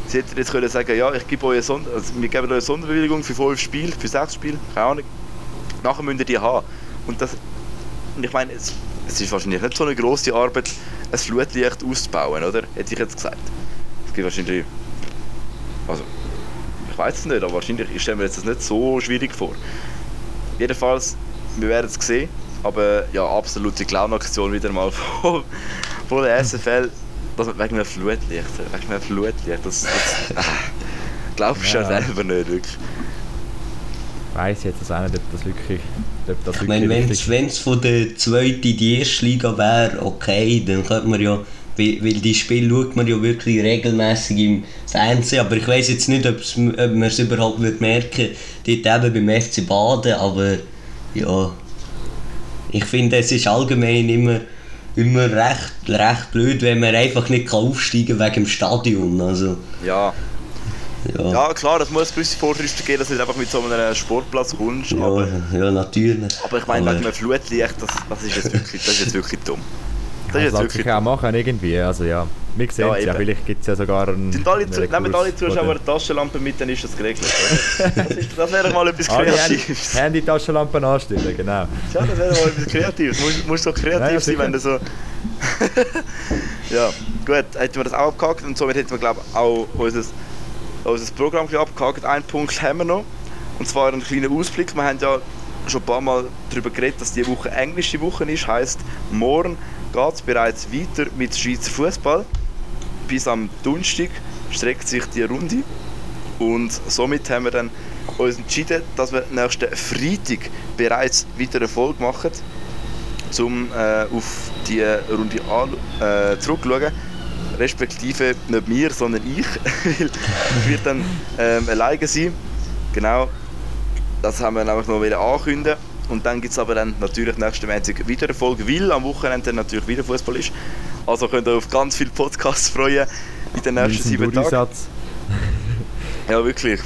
Sie hätten jetzt können sagen, ja, ich gebe euch eine Sonder also wir geben euch eine Sonderbewilligung für fünf Spiele, für sechs Spiele, keine Ahnung. Nachher müsst ihr die haben. Und, das, und ich meine, es, es ist wahrscheinlich nicht so eine grosse Arbeit, ein Flutlicht auszubauen, oder? Hätte ich jetzt gesagt. Es gibt wahrscheinlich. Also, ich weiß es nicht, aber wahrscheinlich ich stelle mir jetzt das nicht so schwierig vor. Jedenfalls, wir werden es sehen. Aber ja, absolute Clown-Aktion wieder mal von, von der SFL. Das wegen einem Flutlicht. Wegen einem Flutlicht. Das, das äh, glaubst du ja selber nicht, wirklich. Ich weiss jetzt das auch nicht, ob das wirklich. Ob das ich meine, wenn es von der zweiten in die erste Liga wäre, okay, dann könnte man ja weil, weil die Spiele schaut man ja wirklich regelmäßig im Fernsehen, aber ich weiß jetzt nicht, ob man es überhaupt wird merken dort eben beim FC Baden, aber ja, ich finde, es ist allgemein immer, immer recht, recht blöd, wenn man einfach nicht aufsteigen kann wegen dem Stadion. Also, Ja, ja, ja klar, es muss gewisse Vorschriften geben, dass du nicht einfach mit so einem Sportplatz kommst, ja, aber, ja, natürlich. aber ich meine, Aber- wegen einem Flutlicht, das, das, ist jetzt wirklich, das ist jetzt wirklich dumm. Das Das lässt sich auch machen irgendwie, also ja. Wir sehen Ja, es ja, vielleicht gibt es ja sogar einen... Sind alle, zu, nehmen alle Zuschauer eine Taschenlampe mit, dann ist das geregelt. Das, ist- das wäre mal etwas Alle Kreatives. Handy- Handy-Taschenlampen anstellen, genau. Ja, das wäre mal etwas Kreatives. Du musst, so kreativ Ja, ja, sein, wenn du so. ja, gut, hätten wir das auch abgehakt und somit hätten wir, glaube ich, auch unser, unser Programm abgehakt. Einen Punkt haben wir noch. Und zwar einen kleinen Ausblick. Wir haben ja schon ein paar Mal darüber geredet, dass die Woche englische Woche ist. Heißt, morgen geht es bereits weiter mit Schweizer Fußball. Bis am Donnerstag streckt sich die Runde. Und somit haben wir dann uns entschieden, dass wir nächsten Freitag bereits wieder eine Folge machen, um äh, auf die Runde äh, zurückzuschauen. Respektive nicht wir, sondern ich, weil werde dann ähm, alleine sein. Genau, das haben wir nämlich noch wieder ankündigen. Und dann gibt es aber dann natürlich nächsten Montag wieder eine Folge, weil am Wochenende natürlich wieder Fußball ist. Also könnt ihr auf ganz viele Podcasts freuen in den nächsten sieben Tagen. Ja, wirklich.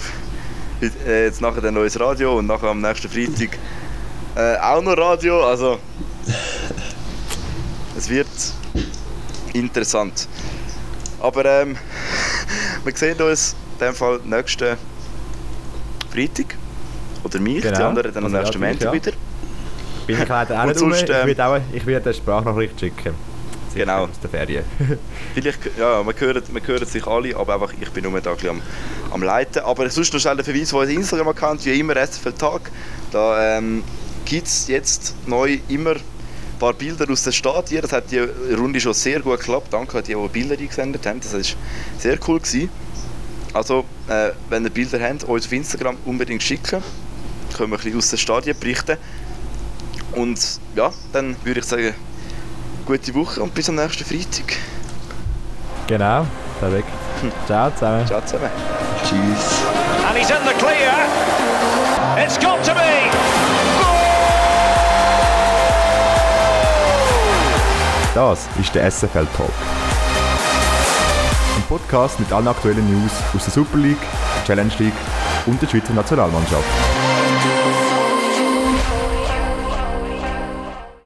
Äh, Jetzt nachher ein neues Radio und nachher am nächsten Freitag äh, auch noch Radio. Also, es wird interessant. Aber ähm, wir sehen uns in dem Fall nächsten Freitag. Oder mich, die Genau. anderen dann am Also, nächsten ja, Montag ja. wieder. Bin ich leider auch nicht sonst, Ich ähm, werde auch ich werde eine Sprachnachricht schicken. Sicher Genau. Aus der Ferien. Vielleicht, ja, wir hören, wir hören sich alle, aber einfach, ich bin nur da ein am, am Leiten. Aber sonst noch schnell der Verweis auf unseren Instagram-Account, wie immer SFL Tag. Da ähm, gibt es jetzt neu immer ein paar Bilder aus den Stadien. Das hat die Runde schon sehr gut geklappt. Danke an die, die Bilder eingesendet haben. Das war sehr cool. Gewesen. Also, äh, wenn ihr Bilder habt, uns auf Instagram unbedingt schicken. Können wir ein bisschen aus den Stadien berichten. Und ja, dann würde ich sagen, gute Woche und bis am nächsten Freitag. genau, perfekt. Ciao zusammen. Ciao zusammen. Tschüss. And he's in the clear. It's got to be. Das ist der SFL Talk. Ein Podcast mit allen aktuellen News aus der Super League, Challenge League und der Schweizer Nationalmannschaft.